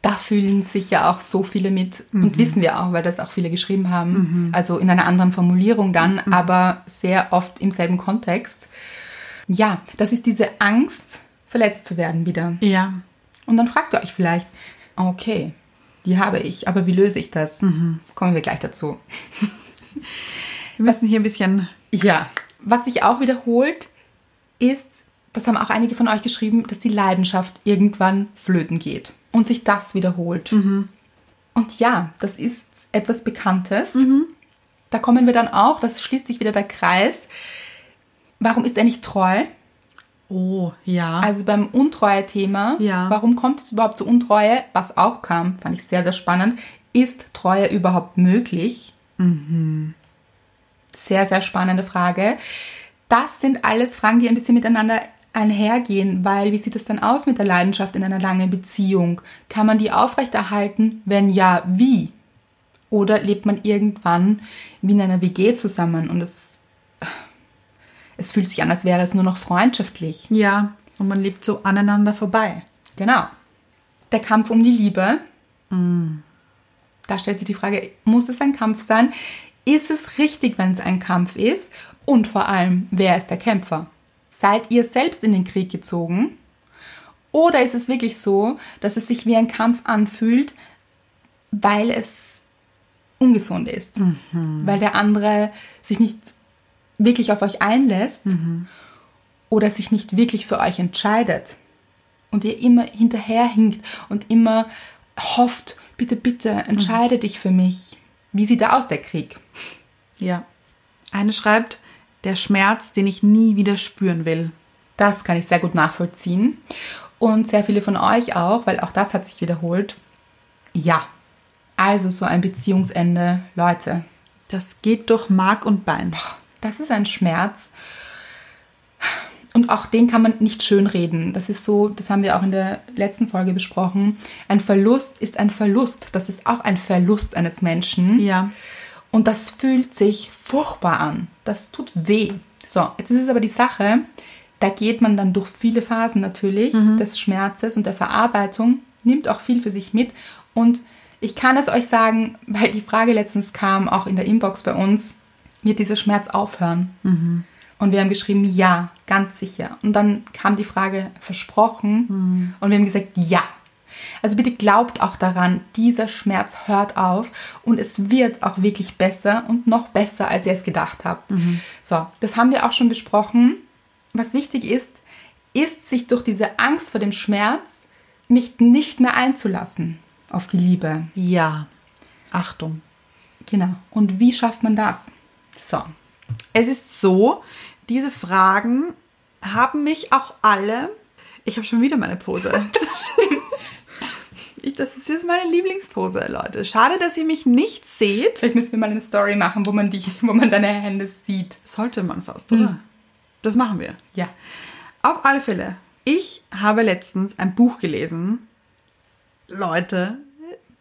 Da fühlen sich ja auch so viele mit und wissen wir auch, weil das auch viele geschrieben haben. Also in einer anderen Formulierung dann, aber sehr oft im selben Kontext. Ja, das ist diese Angst, verletzt zu werden wieder. Ja. Und dann fragt ihr euch vielleicht, okay, die habe ich, aber wie löse ich das? Kommen wir gleich dazu. Wir müssen hier ein bisschen. Ja, was sich auch wiederholt, ist, das haben auch einige von euch geschrieben, dass die Leidenschaft irgendwann flöten geht und sich das wiederholt. Und ja, das ist etwas Bekanntes. Da kommen wir dann auch, das schließt sich wieder der Kreis. Warum ist er nicht treu? Oh, ja. Also beim Untreue-Thema, Ja. warum kommt es überhaupt zu Untreue? Was auch kam, fand ich sehr, sehr spannend. Ist Treue überhaupt möglich? Sehr, sehr spannende Frage. Das sind alles Fragen, die ein bisschen miteinander einhergehen, weil wie sieht es dann aus mit der Leidenschaft in einer langen Beziehung? Kann man die aufrechterhalten? Wenn ja, wie? Oder lebt man irgendwann wie in einer WG zusammen und es, es fühlt sich an, als wäre es nur noch freundschaftlich? ja. Und man lebt so aneinander vorbei. Genau. Der Kampf um die Liebe. Da stellt sich die Frage, muss es ein Kampf sein? Ist es richtig, wenn es ein Kampf ist? Und vor allem, wer ist der Kämpfer? Seid ihr selbst in den Krieg gezogen? Oder ist es wirklich so, dass es sich wie ein Kampf anfühlt, weil es ungesund ist? Weil der andere sich nicht wirklich auf euch einlässt oder sich nicht wirklich für euch entscheidet? und ihr immer hinterherhinkt und immer hofft, bitte, bitte, entscheide dich für mich. Wie sieht da aus, der Krieg? Ja. Eine schreibt, der Schmerz, den ich nie wieder spüren will. Das kann ich sehr gut nachvollziehen. Und sehr viele von euch auch, weil auch das hat sich wiederholt. Ja, also so ein Beziehungsende, Leute, Das geht durch Mark und Bein. Das ist ein Schmerz. Und auch den kann man nicht schönreden. Das ist so, das haben wir auch in der letzten Folge besprochen. Ein Verlust ist ein Verlust. Das ist auch ein Verlust eines Menschen. Ja. Und das fühlt sich furchtbar an. Das tut weh. So, jetzt ist es aber die Sache, da geht man dann durch viele Phasen natürlich des Schmerzes und der Verarbeitung, nimmt auch viel für sich mit. Und ich kann es euch sagen, weil die Frage letztens kam, auch in der Inbox bei uns, wird dieser Schmerz aufhören? Und wir haben geschrieben, ja, ganz sicher. Und dann kam die Frage, versprochen. Und wir haben gesagt, ja. Also bitte glaubt auch daran, dieser Schmerz hört auf und es wird auch wirklich besser und noch besser, als ihr es gedacht habt. So, das haben wir auch schon besprochen. Was wichtig ist, ist, sich durch diese Angst vor dem Schmerz nicht, nicht mehr einzulassen auf die Liebe. Ja. Achtung. Genau. Und wie schafft man das? So. Es ist so, diese Fragen haben mich auch alle. Ich habe schon wieder meine Pose. <laughs> Das stimmt. Ich, das ist jetzt meine Lieblingspose, Leute. Schade, dass ihr mich nicht seht. Vielleicht müssen wir mal eine Story machen, wo man, die, wo man deine Hände sieht. Sollte man fast, oder? Das machen wir. Ja. Auf alle Fälle. Ich habe letztens ein Buch gelesen. Leute,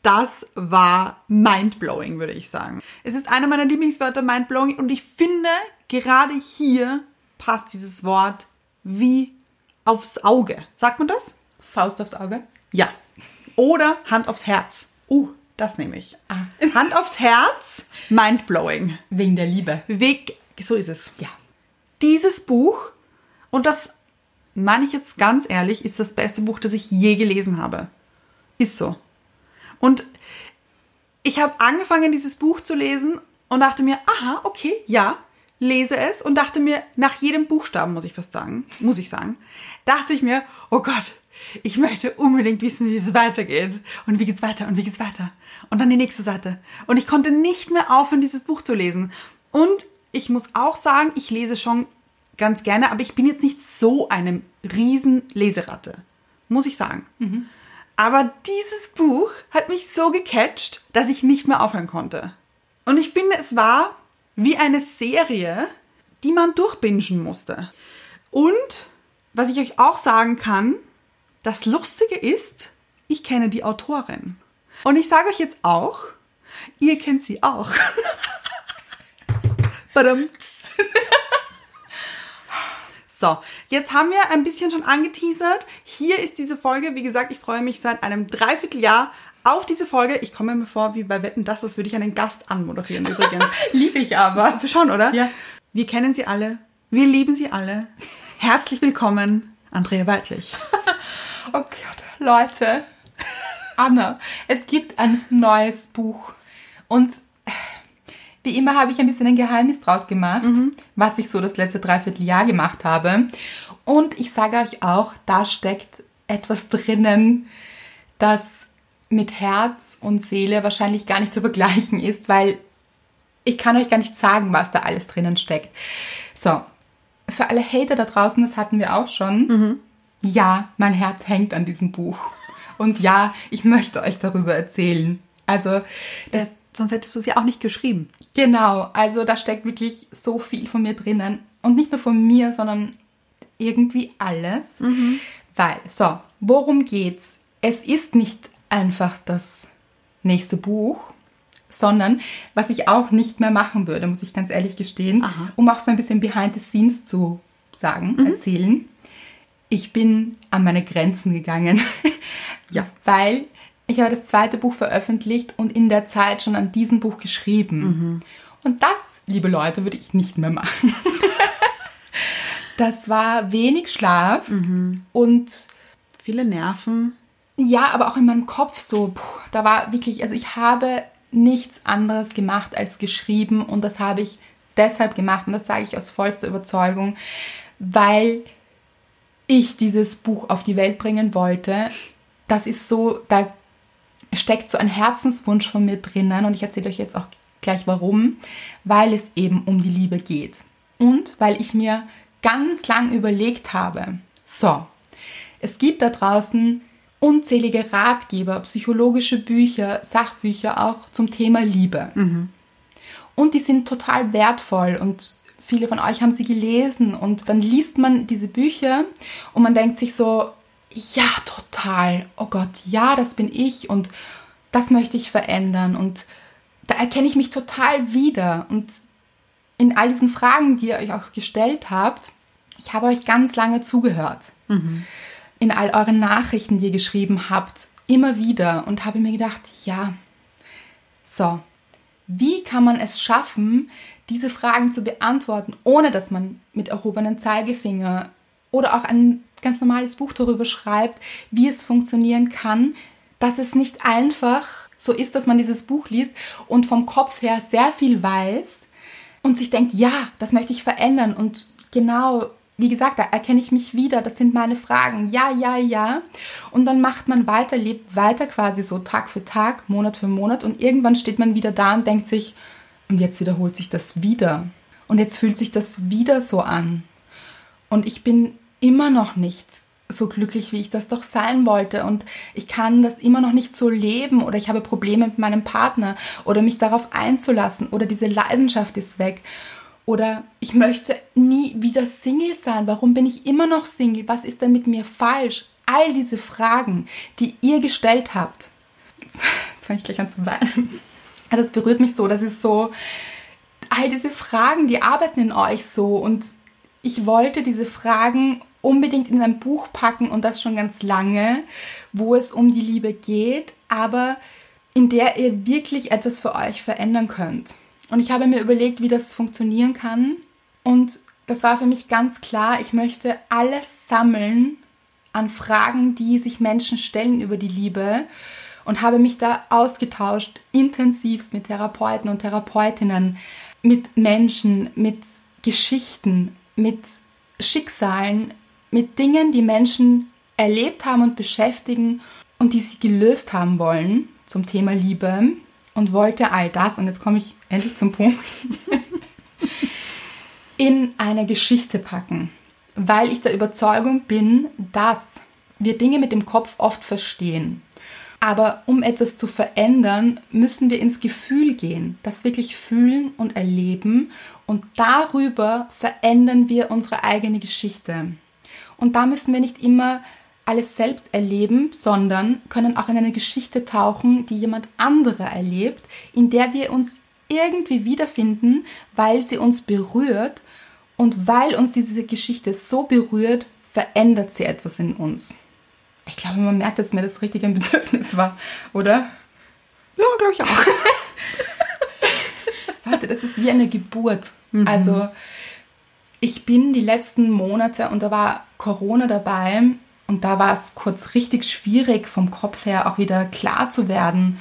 das war mindblowing, würde ich sagen. Es ist einer meiner Lieblingswörter, mindblowing. Und ich finde, gerade hier passt dieses Wort wie aufs Auge. Sagt man das? Faust aufs Auge. Ja. Oder Hand aufs Herz. Uh, das nehme ich. Ah. Hand aufs Herz, mindblowing. Wegen der Liebe. Weg, so ist es. Ja. Dieses Buch, und das meine ich jetzt ganz ehrlich, ist das beste Buch, das ich je gelesen habe. Ist so. Und ich habe angefangen, dieses Buch zu lesen und dachte mir, aha, okay, ja, lese es und dachte mir, nach jedem Buchstaben, muss ich fast sagen, muss ich sagen, dachte ich mir, oh Gott, ich möchte unbedingt wissen, wie es weitergeht. Und wie geht's weiter und wie geht's weiter. Und dann die nächste Seite. Und ich konnte nicht mehr aufhören, dieses Buch zu lesen. Und ich muss auch sagen, ich lese schon ganz gerne, aber ich bin jetzt nicht so eine riesen Leseratte. Muss ich sagen. Aber dieses Buch hat mich so gecatcht, dass ich nicht mehr aufhören konnte. Und ich finde, es war wie eine Serie, die man durchbingen musste. Und was ich euch auch sagen kann, das Lustige ist, ich kenne die Autorin. Und ich sage euch jetzt auch, ihr kennt sie auch. <laughs> Badumts. So, jetzt haben wir ein bisschen schon angeteasert. Hier ist diese Folge, wie gesagt, ich freue mich seit einem Dreivierteljahr auf diese Folge, ich komme mir vor, wie bei Wetten, das, das würde ich einen Gast anmoderieren übrigens. <laughs> Liebe ich aber. Schon, oder? Ja. Wir kennen sie alle. Wir lieben sie alle. Herzlich willkommen, Andrea Weidlich. <laughs> Oh Gott, Leute. Anna, es gibt ein neues Buch. Und wie immer habe ich ein bisschen ein Geheimnis draus gemacht, was ich so das letzte Dreivierteljahr gemacht habe. Und ich sage euch auch, da steckt etwas drinnen, das mit Herz und Seele wahrscheinlich gar nicht zu vergleichen ist, weil ich kann euch gar nicht sagen, was da alles drinnen steckt. So, für alle Hater da draußen, das hatten wir auch schon. Ja, mein Herz hängt an diesem Buch. Und ja, ich möchte euch darüber erzählen. Also, das, Das, sonst hättest du sie auch nicht geschrieben. Genau, also da steckt wirklich so viel von mir drinnen. Und nicht nur von mir, sondern irgendwie alles. Weil, so, worum geht's? Es ist nicht einfach das nächste Buch, sondern was ich auch nicht mehr machen würde, muss ich ganz ehrlich gestehen, Aha. um auch so ein bisschen behind the scenes zu sagen, erzählen. Ich bin an meine Grenzen gegangen. Ja. <laughs> Weil ich habe das zweite Buch veröffentlicht und in der Zeit schon an diesem Buch geschrieben. Und das, liebe Leute, würde ich nicht mehr machen. <laughs> das war wenig Schlaf und Viele Nerven. ja, aber auch in meinem Kopf so, puh, da war wirklich, also ich habe nichts anderes gemacht als geschrieben und das habe ich deshalb gemacht und das sage ich aus vollster Überzeugung, weil ich dieses Buch auf die Welt bringen wollte. Das ist so, da steckt so ein Herzenswunsch von mir drinnen und ich erzähle euch jetzt auch gleich warum, weil es eben um die Liebe geht und weil ich mir ganz lang überlegt habe, so, es gibt da draußen unzählige Ratgeber, psychologische Bücher, Sachbücher auch zum Thema Liebe. Und die sind total wertvoll und viele von euch haben sie gelesen und dann liest man diese Bücher und man denkt sich so, ja, total, oh Gott, ja, das bin ich und das möchte ich verändern und da erkenne ich mich total wieder. Und in all diesen Fragen, die ihr euch auch gestellt habt, ich habe euch ganz lange zugehört. In all euren Nachrichten, die ihr geschrieben habt, immer wieder und habe mir gedacht, ja, so, wie kann man es schaffen, diese Fragen zu beantworten, ohne dass man mit erhobenen Zeigefinger oder auch ein ganz normales Buch darüber schreibt, wie es funktionieren kann, dass es nicht einfach so ist, dass man dieses Buch liest und vom Kopf her sehr viel weiß und sich denkt, ja, das möchte ich verändern und genau, wie gesagt, da erkenne ich mich wieder, das sind meine Fragen, ja, ja, ja. Und dann macht man weiter, lebt weiter quasi so Tag für Tag, Monat für Monat und irgendwann steht man wieder da und denkt sich, und jetzt wiederholt sich das wieder. Und jetzt fühlt sich das wieder so an. Und ich bin immer noch nicht so glücklich, wie ich das doch sein wollte. Und ich kann das immer noch nicht so leben oder ich habe Probleme mit meinem Partner oder mich darauf einzulassen oder diese Leidenschaft ist weg. Oder ich möchte nie wieder Single sein. Warum bin ich immer noch Single? Was ist denn mit mir falsch? All diese Fragen, die ihr gestellt habt. Jetzt, <laughs> fange ich gleich an zu weinen. Das berührt mich so. Das ist so, all diese Fragen, die arbeiten in euch so. Und ich wollte diese Fragen unbedingt in ein Buch packen und das schon ganz lange, wo es um die Liebe geht, aber in der ihr wirklich etwas für euch verändern könnt. Und ich habe mir überlegt, wie das funktionieren kann. Und das war für mich ganz klar, ich möchte alles sammeln an Fragen, die sich Menschen stellen über die Liebe und habe mich da ausgetauscht, intensivst mit Therapeuten und Therapeutinnen, mit Menschen, mit Geschichten, mit Schicksalen, mit Dingen, die Menschen erlebt haben und beschäftigen und die sie gelöst haben wollen zum Thema Liebe und wollte all das, und jetzt komme ich endlich zum Punkt, <laughs> in eine Geschichte packen, weil ich der Überzeugung bin, dass wir Dinge mit dem Kopf oft verstehen. Aber um etwas zu verändern, müssen wir ins Gefühl gehen, das wirklich fühlen und erleben und darüber verändern wir unsere eigene Geschichte. Und da müssen wir nicht immer alles selbst erleben, sondern können auch in eine Geschichte tauchen, die jemand anderer erlebt, in der wir uns irgendwie wiederfinden, weil sie uns berührt und weil uns diese Geschichte so berührt, verändert sie etwas in uns. Ich glaube, man merkt, dass mir das richtig ein Bedürfnis war, oder? Ja, glaube ich auch. <laughs> Leute, das ist wie eine Geburt. Also ich bin die letzten Monate und da war Corona dabei und da war es kurz richtig schwierig vom Kopf her auch wieder klar zu werden.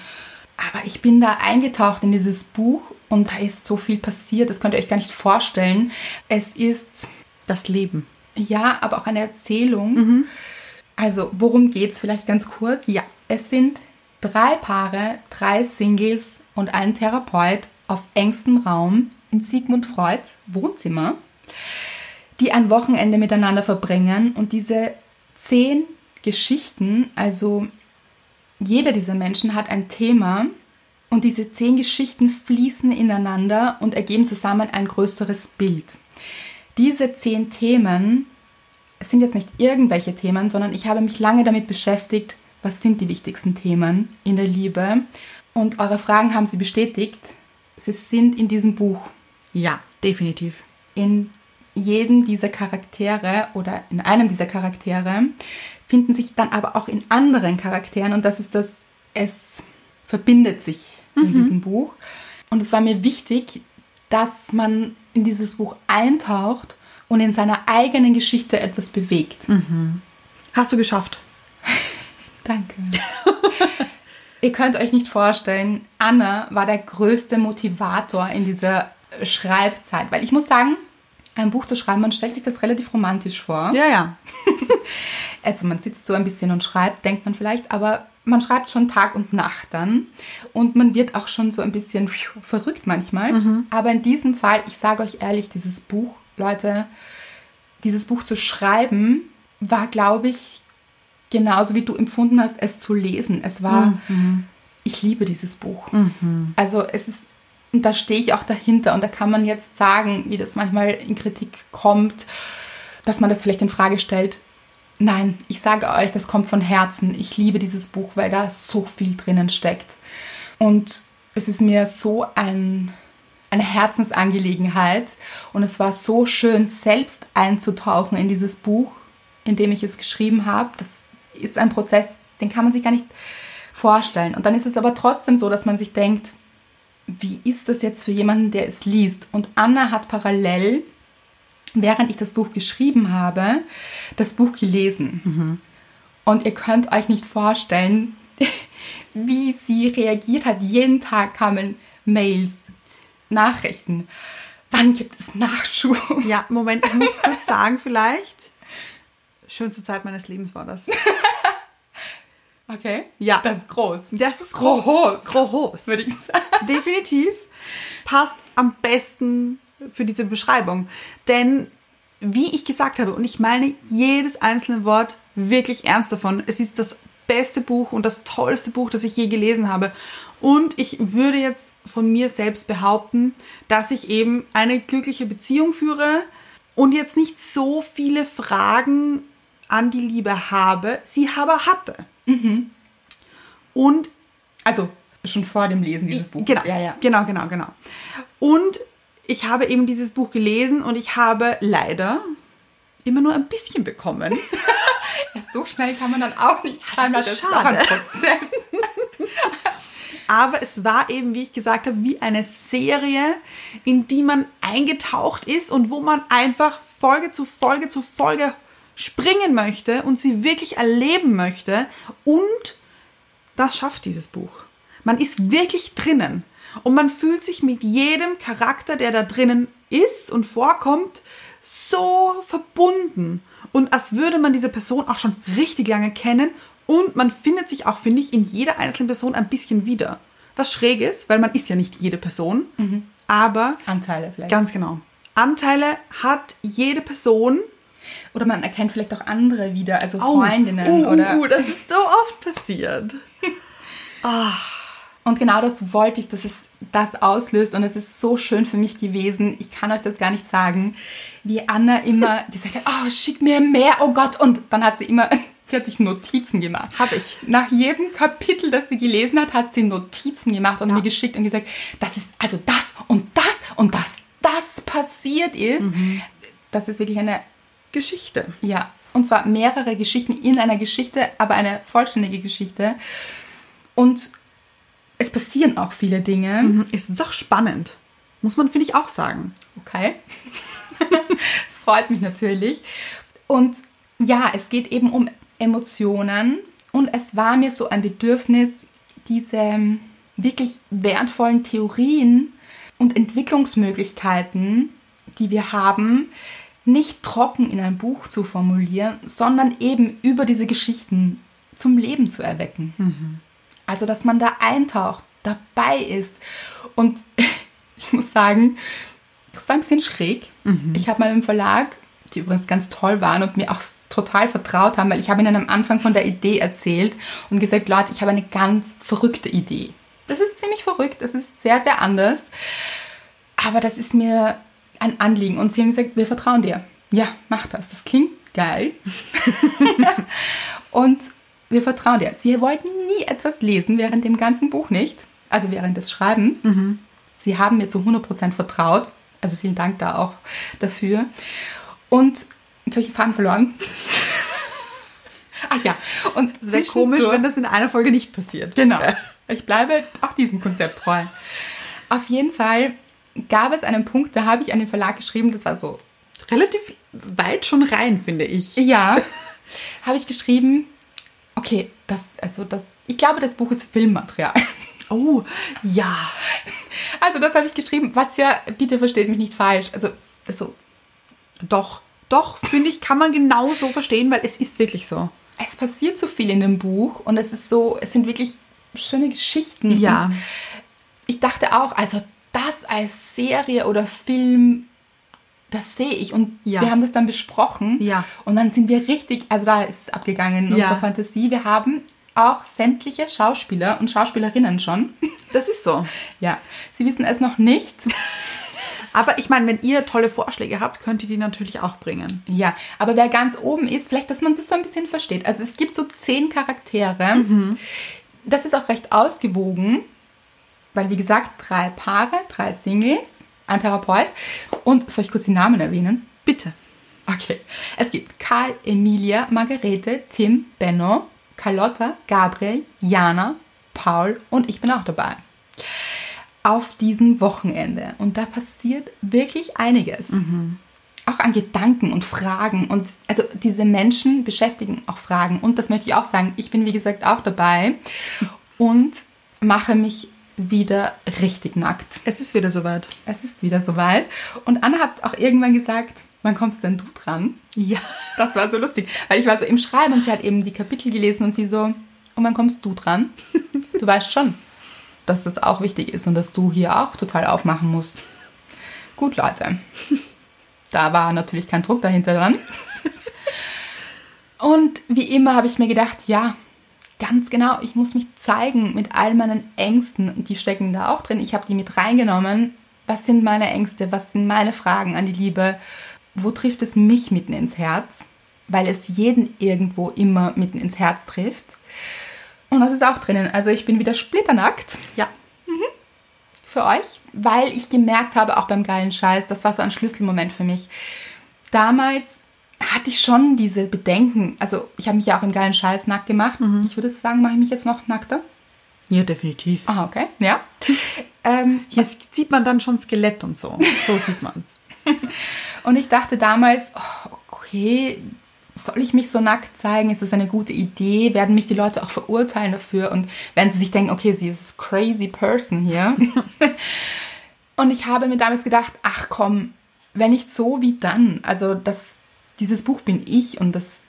Aber ich bin da eingetaucht in dieses Buch und da ist so viel passiert, das könnt ihr euch gar nicht vorstellen. Es ist Das Leben. ja, aber auch eine Erzählung. Also, worum geht's vielleicht ganz kurz? Ja. Es sind drei Paare, drei Singles und ein Therapeut auf engstem Raum in Sigmund Freuds Wohnzimmer, die ein Wochenende miteinander verbringen und diese zehn Geschichten, also jeder dieser Menschen hat ein Thema und diese zehn Geschichten fließen ineinander und ergeben zusammen ein größeres Bild. Diese zehn Themen sind jetzt nicht irgendwelche Themen, sondern ich habe mich lange damit beschäftigt, was sind die wichtigsten Themen in der Liebe. Und eure Fragen haben sie bestätigt. Sie sind in diesem Buch. Ja, definitiv. In jedem dieser Charaktere oder in einem dieser Charaktere finden sich dann aber auch in anderen Charakteren und das ist das, es verbindet sich in diesem Buch. Und es war mir wichtig, dass man in dieses Buch eintaucht und in seiner eigenen Geschichte etwas bewegt. Hast du geschafft? <laughs> Danke. <laughs> Ihr könnt euch nicht vorstellen, Anna war der größte Motivator in dieser Schreibzeit. Weil ich muss sagen, ein Buch zu schreiben, man stellt sich das relativ romantisch vor. Ja, ja. <laughs> Also man sitzt so ein bisschen und schreibt, denkt man vielleicht, aber man schreibt schon Tag und Nacht dann. Und man wird auch schon so ein bisschen verrückt manchmal. Aber in diesem Fall, ich sage euch ehrlich, dieses Buch, Leute, dieses Buch zu schreiben, war, glaube ich, genauso wie du empfunden hast, es zu lesen. Es war, ich liebe dieses Buch. Also es ist, und da stehe ich auch dahinter und da kann man jetzt sagen, wie das manchmal in Kritik kommt, dass man das vielleicht in Frage stellt. Nein, ich sage euch, das kommt von Herzen. Ich liebe dieses Buch, weil da so viel drinnen steckt. Und es ist mir so ein, eine Herzensangelegenheit und es war so schön, selbst einzutauchen in dieses Buch, in dem ich es geschrieben habe. Das ist ein Prozess, den kann man sich gar nicht vorstellen. Und dann ist es aber trotzdem so, dass man sich denkt, wie ist das jetzt für jemanden, der es liest? Und Anna hat parallel, während ich das Buch geschrieben habe, das Buch gelesen. Und ihr könnt euch nicht vorstellen, <laughs> wie sie reagiert hat. Jeden Tag kamen Mails, Nachrichten. Wann gibt es Nachschub? Ja, Moment, ich muss <laughs> kurz sagen, vielleicht. Schönste Zeit meines Lebens war das. <laughs> Okay. Ja. Das ist groß. Das ist groß. Groß. Groß. Würde ich sagen. <laughs> Definitiv. Passt am besten für diese Beschreibung. Denn, wie ich gesagt habe, und ich meine jedes einzelne Wort wirklich ernst davon, es ist das beste Buch und das tollste Buch, das ich je gelesen habe. Und ich würde jetzt von mir selbst behaupten, dass ich eben eine glückliche Beziehung führe und jetzt nicht so viele Fragen an die Liebe habe, sie aber hatte. Und Also schon vor dem Lesen dieses Buches. Genau, Ja, ja. genau, genau, genau. Und ich habe eben dieses Buch gelesen und ich habe leider immer nur ein bisschen bekommen. <laughs> ja. So schnell kann man dann auch nicht schreiben. das ist ein schade. <laughs> Aber es war eben, wie ich gesagt habe, wie eine Serie, in die man eingetaucht ist und wo man einfach Folge zu Folge zu Folge springen möchte und sie wirklich erleben möchte. Und das schafft dieses Buch. Man ist wirklich drinnen. Und man fühlt sich mit jedem Charakter, der da drinnen ist und vorkommt, so verbunden. Und als würde man diese Person auch schon richtig lange kennen. Und man findet sich auch, finde ich, in jeder einzelnen Person ein bisschen wieder. Was schräg ist, weil man ist ja nicht jede Person. Aber Anteile vielleicht. ganz genau. Anteile hat jede Person. Oder man erkennt vielleicht auch andere wieder, also Au, Freundinnen uh, uh, oder. uh, das ist so oft passiert. <laughs> Und genau das wollte ich, dass es das auslöst. Und es ist so schön für mich gewesen. Ich kann euch das gar nicht sagen. Wie Anna immer, <laughs> die sagte, oh, schick mir mehr, oh Gott. Und dann hat sie immer, <laughs> sie hat sich Notizen gemacht. Hab ich. Nach jedem Kapitel, das sie gelesen hat, hat sie Notizen gemacht und Ja. mir geschickt und gesagt, das ist also das und das und das, das passiert ist. Das ist wirklich eine Geschichte. ja, Und zwar mehrere Geschichten in einer Geschichte, aber eine vollständige Geschichte. Und es passieren auch viele Dinge. Mhm. Es ist auch spannend. Muss man, finde ich, auch sagen. Okay. <laughs> Es freut mich natürlich. Und ja, es geht eben um Emotionen. Und es war mir so ein Bedürfnis, diese wirklich wertvollen Theorien und Entwicklungsmöglichkeiten, die wir haben, nicht trocken in ein Buch zu formulieren, sondern eben über diese Geschichten zum Leben zu erwecken. Also, dass man da eintaucht, dabei ist. Und <laughs> ich muss sagen, das war ein bisschen schräg. Ich habe mal im Verlag, die übrigens ganz toll waren und mir auch total vertraut haben, weil ich habe ihnen am Anfang von der Idee erzählt und gesagt, Leute, ich habe eine ganz verrückte Idee. Das ist ziemlich verrückt, das ist sehr, sehr anders. Aber das ist mir ein Anliegen. Und sie haben gesagt, wir vertrauen dir. Ja, mach das. Das klingt geil. <laughs> und wir vertrauen dir. Sie wollten nie etwas lesen, während dem ganzen Buch nicht. Also während des Schreibens. Sie haben mir zu 100% vertraut. Also vielen Dank da auch dafür. Und jetzt habe ich den Faden verloren. Ach <laughs> ja, und Sehr komisch, wenn das in einer Folge nicht passiert. Genau. Ich bleibe auch diesem Konzept treu. Auf jeden Fall gab es einen Punkt, da habe ich an den Verlag geschrieben, das war so, Relativ weit schon rein, finde ich. ja, <laughs> habe ich geschrieben, okay, das, also das, ich glaube, das Buch ist Filmmaterial. Oh, ja. <laughs> Also das habe ich geschrieben, was ja, bitte versteht mich nicht falsch, also, also Doch, doch, finde ich, kann man genau so verstehen, weil es ist wirklich so. es passiert so viel in dem Buch und es ist so, es sind wirklich schöne Geschichten. Ja. Ich dachte auch, also das als Serie oder Film, das sehe ich. Und Ja. wir haben das dann besprochen. Ja. Und dann sind wir richtig, also da ist es abgegangen in Ja. unserer Fantasie. Wir haben auch sämtliche Schauspieler und Schauspielerinnen schon. <laughs> Das ist so. ja, sie wissen es noch nicht. <laughs> Aber ich meine, wenn ihr tolle Vorschläge habt, könnt ihr die natürlich auch bringen. Ja, aber wer ganz oben ist, vielleicht, dass man es so ein bisschen versteht. Also es gibt so zehn Charaktere. Das ist auch recht ausgewogen, weil wie gesagt, drei Paare, drei Singles, ein Therapeut. Und soll ich kurz die Namen erwähnen? Bitte. Okay. Es gibt Karl, Emilia, Margarete, Tim, Benno, Carlotta, Gabriel, Jana, Paul und ich bin auch dabei. Auf diesem Wochenende. Und da passiert wirklich einiges. Auch an Gedanken und Fragen. Und also diese Menschen beschäftigen auch Fragen. Und das möchte ich auch sagen. Ich bin, wie gesagt, auch dabei und mache mich wieder richtig nackt. Es ist wieder soweit. Es ist wieder soweit. Und Anna hat auch irgendwann gesagt, wann kommst denn du dran? Ja. Das war so lustig, weil ich war so im Schreiben und sie hat eben die Kapitel gelesen und sie so, und wann kommst du dran? Du weißt schon, dass das auch wichtig ist und dass du hier auch total aufmachen musst. Gut, Leute. Da war natürlich kein Druck dahinter dran. Und wie immer habe ich mir gedacht, ja, ganz genau, ich muss mich zeigen mit all meinen Ängsten und die stecken da auch drin. Ich habe die mit reingenommen. Was sind meine Ängste? Was sind meine Fragen an die Liebe? Wo trifft es mich mitten ins Herz? Weil es jeden irgendwo immer mitten ins Herz trifft. Und das ist auch drinnen. Also ich bin wieder splitternackt Ja. für euch, weil ich gemerkt habe, auch beim geilen Scheiß, das war so ein Schlüsselmoment für mich. Damals hatte ich schon diese Bedenken. Also ich habe mich ja auch im geilen Scheiß nackt gemacht. Ich würde sagen, mache ich mich jetzt noch nackter. Ja, definitiv. Ah, okay. Ja. <laughs> ähm, Hier sieht man dann schon Skelett und so. So sieht man's. <laughs> und ich dachte damals, oh, okay, soll ich mich so nackt zeigen? Ist das eine gute Idee? Werden mich die Leute auch verurteilen dafür? Und werden sie sich denken, okay, sie ist crazy person hier. <laughs> und ich habe mir damals gedacht, ach komm, wenn nicht so, wie dann? Also das, dieses Buch bin ich und das,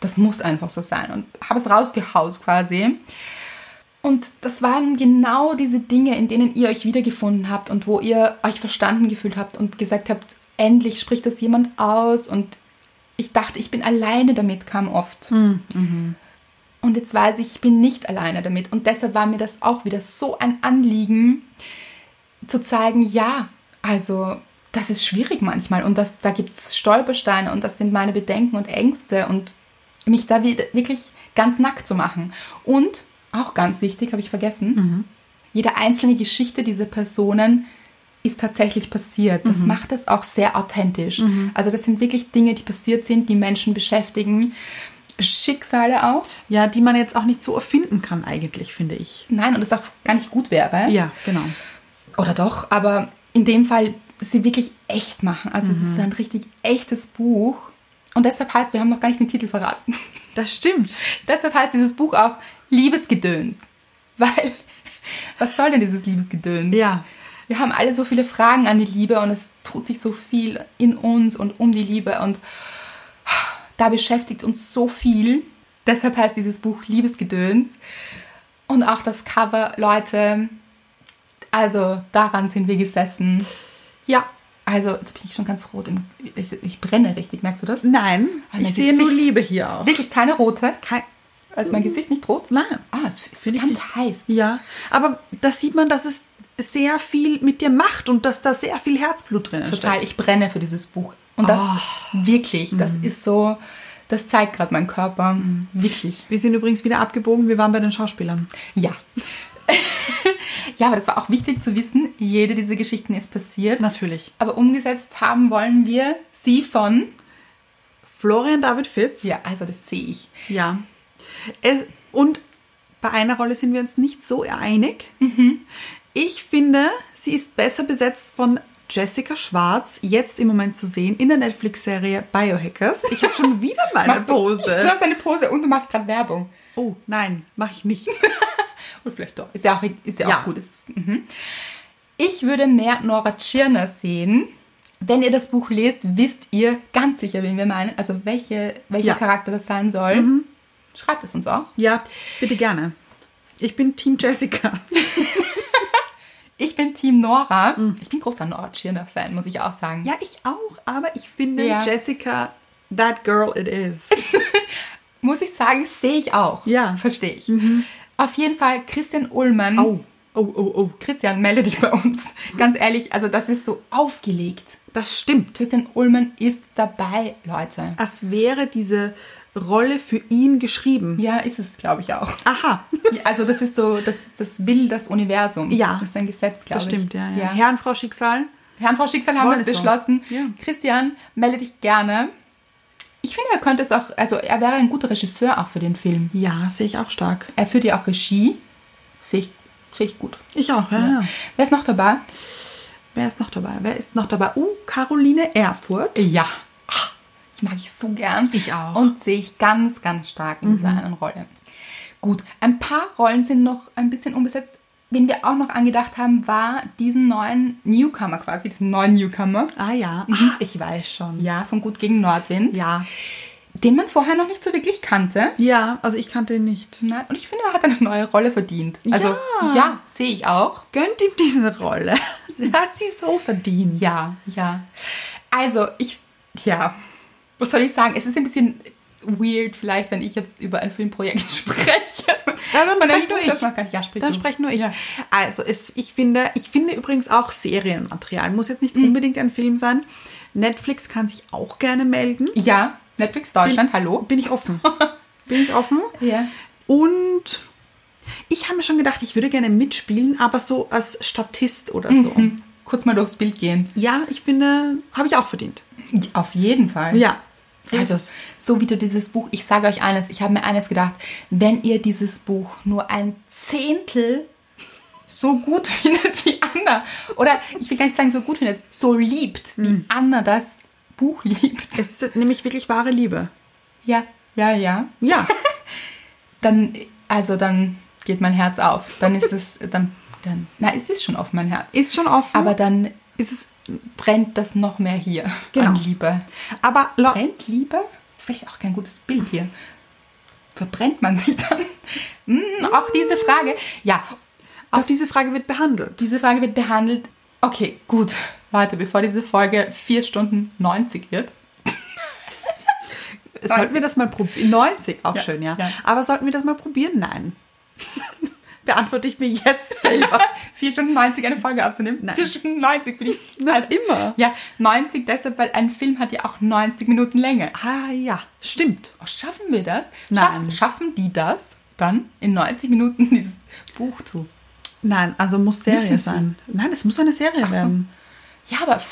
das muss einfach so sein. Und habe es rausgehaut quasi. Und das waren genau diese Dinge, in denen ihr euch wiedergefunden habt und wo ihr euch verstanden gefühlt habt und gesagt habt, endlich spricht das jemand aus. Und ich dachte, ich bin alleine damit, kam oft. Und jetzt weiß ich, ich bin nicht alleine damit. Und deshalb war mir das auch wieder so ein Anliegen, zu zeigen, ja, also das ist schwierig manchmal und das, da gibt es Stolpersteine und das sind meine Bedenken und Ängste und mich da wirklich ganz nackt zu machen. Und auch ganz wichtig, habe ich vergessen, jede einzelne Geschichte dieser Personen ist tatsächlich passiert. Mhm. Das macht es auch sehr authentisch. Also das sind wirklich Dinge, die passiert sind, die Menschen beschäftigen. Schicksale auch. Ja, die man jetzt auch nicht so erfinden kann, eigentlich, finde ich. Nein, und das auch gar nicht gut wäre. Ja, genau. Oder doch, aber in dem Fall sie wirklich echt machen. Also es ist ein richtig echtes Buch. Und deshalb heißt, wir haben noch gar nicht den Titel verraten. Das stimmt. deshalb heißt dieses Buch auch Liebesgedöns. Weil, <laughs> was soll denn dieses Liebesgedöns? Ja. Wir haben alle so viele Fragen an die Liebe und es tut sich so viel in uns und um die Liebe und da beschäftigt uns so viel. Deshalb heißt dieses Buch Liebesgedöns. Und auch das Cover, Leute, also daran sind wir gesessen. Ja. Also, jetzt bin ich schon ganz rot. Im, ich, ich brenne richtig, merkst du das? Nein, Mein ich sehe nur. Liebe hier auch. Wirklich keine rote? Kein, Also mein Gesicht nicht rot? nein. Ah, es ist Finde ich ganz heiß. Ja, aber da sieht man, dass es sehr viel mit dir macht und dass da sehr viel Herzblut drin Total, steckt. ich brenne für dieses Buch. Und das Oh. wirklich, das ist so, das zeigt gerade mein Körper. Wirklich. Wir sind übrigens wieder abgebogen, wir waren bei den Schauspielern. Ja. <laughs> ja, aber das war auch wichtig zu wissen. Jede dieser Geschichten ist passiert. Natürlich. Aber umgesetzt haben wollen wir sie von. Florian David Fitz. Ja, also das sehe ich. Ja. Es, und bei einer Rolle sind wir uns nicht so einig. Mhm. Ich finde, sie ist besser besetzt von Jessica Schwarz, jetzt im Moment zu sehen in der Netflix-Serie Biohackers. Ich habe schon <laughs> wieder meine Machst du- Pose. Du hast eine Pose und du machst gerade Werbung. Oh, nein, mache ich nicht. <laughs> Und vielleicht doch. Ist ja auch, ist ja Ja. auch gut. Ist, mhm. Ich würde mehr Nora Tschirner sehen. Wenn ihr das Buch lest, wisst ihr ganz sicher, wen wir meinen. Also welche, welcher Ja. Mhm. Charakter das sein soll. Schreibt es uns auch. Ja, bitte gerne. Ich bin Team Jessica. <laughs> Ich bin Team Nora. Ich bin großer Nora Tschirner-Fan, muss ich auch sagen. Mhm. Ja, ich auch, aber ich finde Ja. Jessica, that girl it is. <laughs> Muss ich sagen, sehe ich auch. Ja. Mhm. Verstehe ich. Auf jeden Fall Christian Ullmann. Oh, oh, oh, oh. Christian, melde dich bei uns. Ganz ehrlich, also das ist so aufgelegt. Das stimmt. Christian Ullmann ist dabei, Leute. Als wäre diese Rolle für ihn geschrieben. Ja, ist es, glaube ich, auch. Aha, Also das ist so, das, das will das Universum. Ja. Das ist ein Gesetz, glaube das ich. stimmt, ja, ja. ja. Herr und Frau Schicksal. Herrn Frau Schicksal haben Wollen wir es es so. beschlossen. Ja. Christian, melde dich gerne. Ich finde, er könnte es auch, also er wäre ein guter Regisseur auch für den Film. Ja, sehe ich auch stark. Er führt ja auch Regie. Sehe ich, sehe ich gut. Ich auch, ja, ja. Wer ist noch dabei? Wer ist noch dabei? Wer ist noch dabei? Uh, Caroline Erfurt. Ja. Ach, Ich mag ich so gern. Ich auch. Und sehe ich ganz, ganz stark in dieser einen Rolle. Gut, ein paar Rollen sind noch ein bisschen unbesetzt. Wen wir auch noch angedacht haben, war diesen neuen Newcomer quasi, diesen neuen Newcomer. Ah ja, ah, ich weiß schon. Ja, von Gut gegen Nordwind. Ja. Den man vorher noch nicht so wirklich kannte. Ja, also ich kannte ihn nicht. Nein, und ich finde, er hat eine neue Rolle verdient. Also, Ja. ja, sehe ich auch. Gönnt ihm diese Rolle. <laughs> Hat sie so verdient. Ja, ja. Also, ich, ja, was soll ich sagen? Es ist ein bisschen weird vielleicht, wenn ich jetzt über ein Filmprojekt <laughs> spreche. Ja, dann sprech nur Buch, ich. das man kann. Ja, sprich Dann du. spreche nur ich. Ja. Also, es, ich, finde, ich finde übrigens auch Serienmaterial. Muss jetzt nicht Mhm. unbedingt ein Film sein. Netflix kann sich auch gerne melden. ja, Netflix Deutschland, hallo. Bin ich offen. <laughs> Bin ich offen. Ja. Und ich habe mir schon gedacht, ich würde gerne mitspielen, aber so als Statist oder so. Hm, Kurz mal durchs Bild gehen. Ja, ich finde, habe ich auch verdient. Auf jeden Fall. Ja. Also, so wie du dieses Buch, ich sage euch eines, ich habe mir eines gedacht, wenn ihr dieses Buch nur ein Zehntel so gut <laughs> findet wie Anna, oder ich will gar nicht sagen so gut findet, so liebt, wie Anna das Buch liebt. Es ist nämlich wirklich wahre Liebe. Ja, ja, ja. Ja. <laughs> Dann, also dann geht mein Herz auf. Dann ist es, dann, dann, na, es ist schon auf mein Herz. Ist schon offen. Aber dann ist es. Brennt das noch mehr hier Genau. an Liebe. Aber Brennt Liebe? Ist vielleicht auch kein gutes Bild hier. Verbrennt man sich dann? Hm, auch diese Frage. Ja, auch diese Frage wird behandelt. diese Frage wird behandelt. Okay, gut. Warte, bevor diese Folge 4 Stunden 90 wird. Sollten wir das mal probieren? 90, auch Ja, schön, ja. ja. Aber sollten wir das mal probieren? Nein. <laughs> Beantworte ich mir jetzt selber. <laughs> 4 Stunden 90 eine Folge abzunehmen? Nein. 4 Stunden 90 für die. Na, immer. Ja, 90 deshalb, weil ein Film hat ja auch 90 Minuten Länge. Ah ja, stimmt. Oh, schaffen wir das? Nein. Schaffen, schaffen die das dann in 90 Minuten <laughs> dieses Buch zu Nein, also muss Serie nicht? sein. Nein, es muss eine Serie so. werden. Ja, aber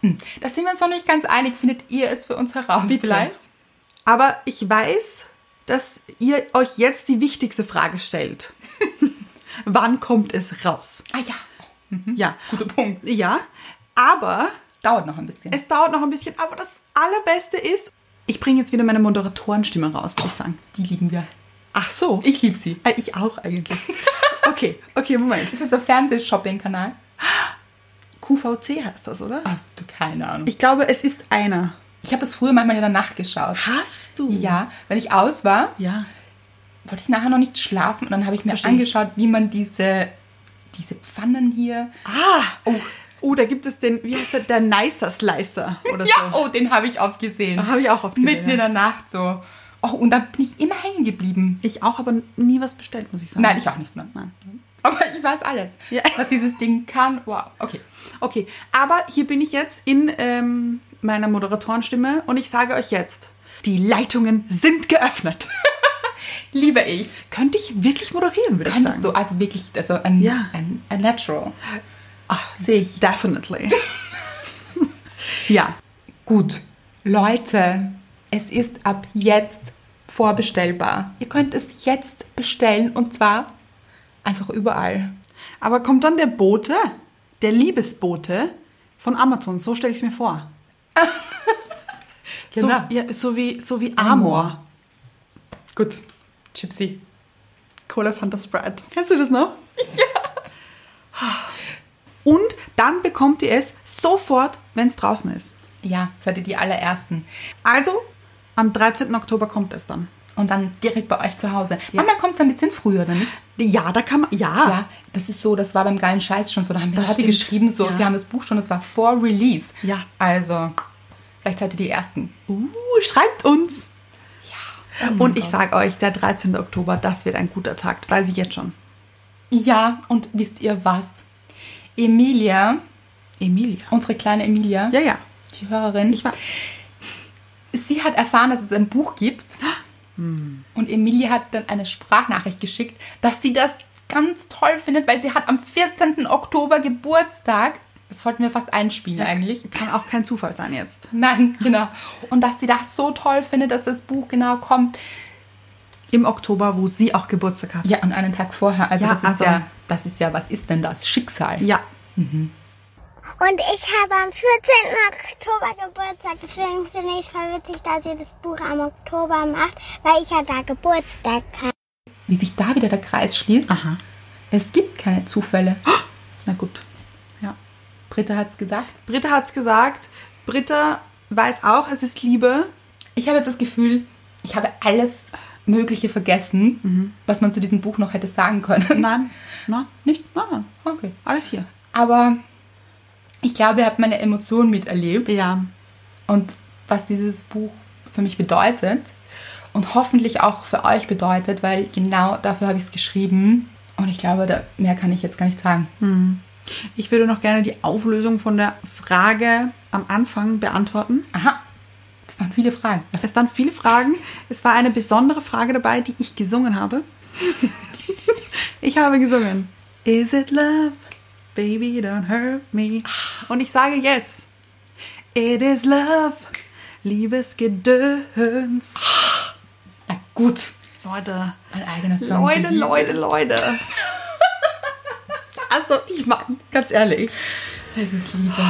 hm, da sind wir uns noch nicht ganz einig. Findet ihr es für uns heraus Bitte. vielleicht? Aber ich weiß, dass ihr euch jetzt die wichtigste Frage stellt. Wann kommt es raus? Ah ja, Ja. <laughs> guter Punkt. Ja, aber Dauert noch ein bisschen. es dauert noch ein bisschen. Aber das Allerbeste ist, ich bringe jetzt wieder meine Moderatorenstimme raus, würde ich sagen. Die lieben wir. Ach so. Ich liebe sie. Äh, ich auch eigentlich. <laughs> Okay, okay, Moment. Ist das ein Fernsehshopping-Kanal? QVC heißt das, oder? Ah, du, keine Ahnung. Ich glaube, es ist einer. Ich habe das früher manchmal in der Nacht geschaut. Hast du? Ja, wenn ich aus war, Ja. Wollte ich nachher noch nicht schlafen und dann habe ich mir Verstehe angeschaut, wie man diese, diese Pfannen hier. Ah! Oh. oh, da gibt es den, wie heißt der, der Nicer Slicer oder Ja, so. oh, den habe ich oft gesehen. Habe ich auch oft gesehen, Mitten ja. in der Nacht so. Oh, und da bin ich immer hängen geblieben. Ich auch, aber nie was bestellt, muss ich sagen. Nein, ich auch nicht. Nein. Nein. Aber ich weiß alles. Ja. Was dieses Ding kann. Wow, okay. Okay, aber hier bin ich jetzt in ähm, meiner Moderatorenstimme und ich sage euch jetzt, die Leitungen sind geöffnet. <laughs> Liebe ich. Könnte ich wirklich moderieren, würde ich Könntest sagen. du also wirklich, also ein, Ja. ein, ein Natural. Ah, Sehe ich. definitely. <laughs> ja, Gut. Leute, es ist ab jetzt vorbestellbar. Ihr könnt es jetzt bestellen und zwar einfach überall. aber kommt dann der Bote, der Liebesbote von Amazon, so stelle ich es mir vor. <laughs> Genau. So, ja, so wie, so wie Amor. Gut. Gypsy. Cola Fanta Sprite. Kennst du das noch? <laughs> Ja. Und dann bekommt ihr es sofort, wenn es draußen ist. Ja, seid ihr die allerersten. Also, am 13. Oktober kommt es dann. Und dann direkt bei euch zu Hause. Manchmal kommt es ein bisschen früher, oder nicht? Ja, da kann man, ja. Ja, das ist so, das war beim geilen Scheiß schon so. Da haben wir geschrieben, so, Ja. sie haben das Buch schon, das war vor Release. Ja. Also, vielleicht seid ihr die Ersten. Uh, schreibt uns. Ja. Und ich sage euch, der 13. Oktober, das wird ein guter Tag. Weiß ich jetzt schon. Ja, und wisst ihr was? Emilia, Emilia. unsere kleine Emilia, Ja, ja. die Hörerin, Ich weiß. sie hat erfahren, dass es ein Buch gibt. Und Emilia hat dann eine Sprachnachricht geschickt, dass sie das ganz toll findet, weil sie hat am 14. Oktober Geburtstag. Das sollten wir fast einspielen eigentlich. Kann auch kein Zufall sein jetzt. Nein, <laughs> genau. Und dass sie das so toll findet, dass das Buch genau kommt. Im Oktober, wo sie auch Geburtstag hat. Ja, und einen Tag vorher. Also, Ja, das ist also- ja, das ist ja, was ist denn das? Schicksal. Ja. Und ich habe am 14. Oktober Geburtstag, deswegen finde ich es voll witzig, dass ihr das Buch am Oktober macht, weil ich ja da Geburtstag habe. Wie sich da wieder der Kreis schließt. Aha. Es gibt keine Zufälle. <gasps> Na gut. Britta hat es gesagt. Britta hat's gesagt. Britta weiß auch, es ist Liebe. Ich habe jetzt das Gefühl, ich habe alles Mögliche vergessen, was man zu diesem Buch noch hätte sagen können. Nein. Nein. Nicht? Nein, nein. Okay. Alles hier. Aber ich glaube, ihr habt meine Emotionen miterlebt. Ja. und was dieses Buch für mich bedeutet und hoffentlich auch für euch bedeutet, weil genau dafür habe ich es geschrieben. Und ich glaube, da, mehr kann ich jetzt gar nicht sagen. Ich würde noch gerne die Auflösung von der Frage am Anfang beantworten. Aha, das waren viele Fragen. Was- Es waren viele Fragen. Es war eine besondere Frage dabei, die ich gesungen habe. <laughs> ich habe gesungen. Is it love? Baby, don't hurt me. Und ich sage jetzt. It is love. Liebesgedöns. Na gut, Leute. ein eigener Song. Leute. Leute, Leute. Also, ich meine, ganz ehrlich. Es ist Liebe.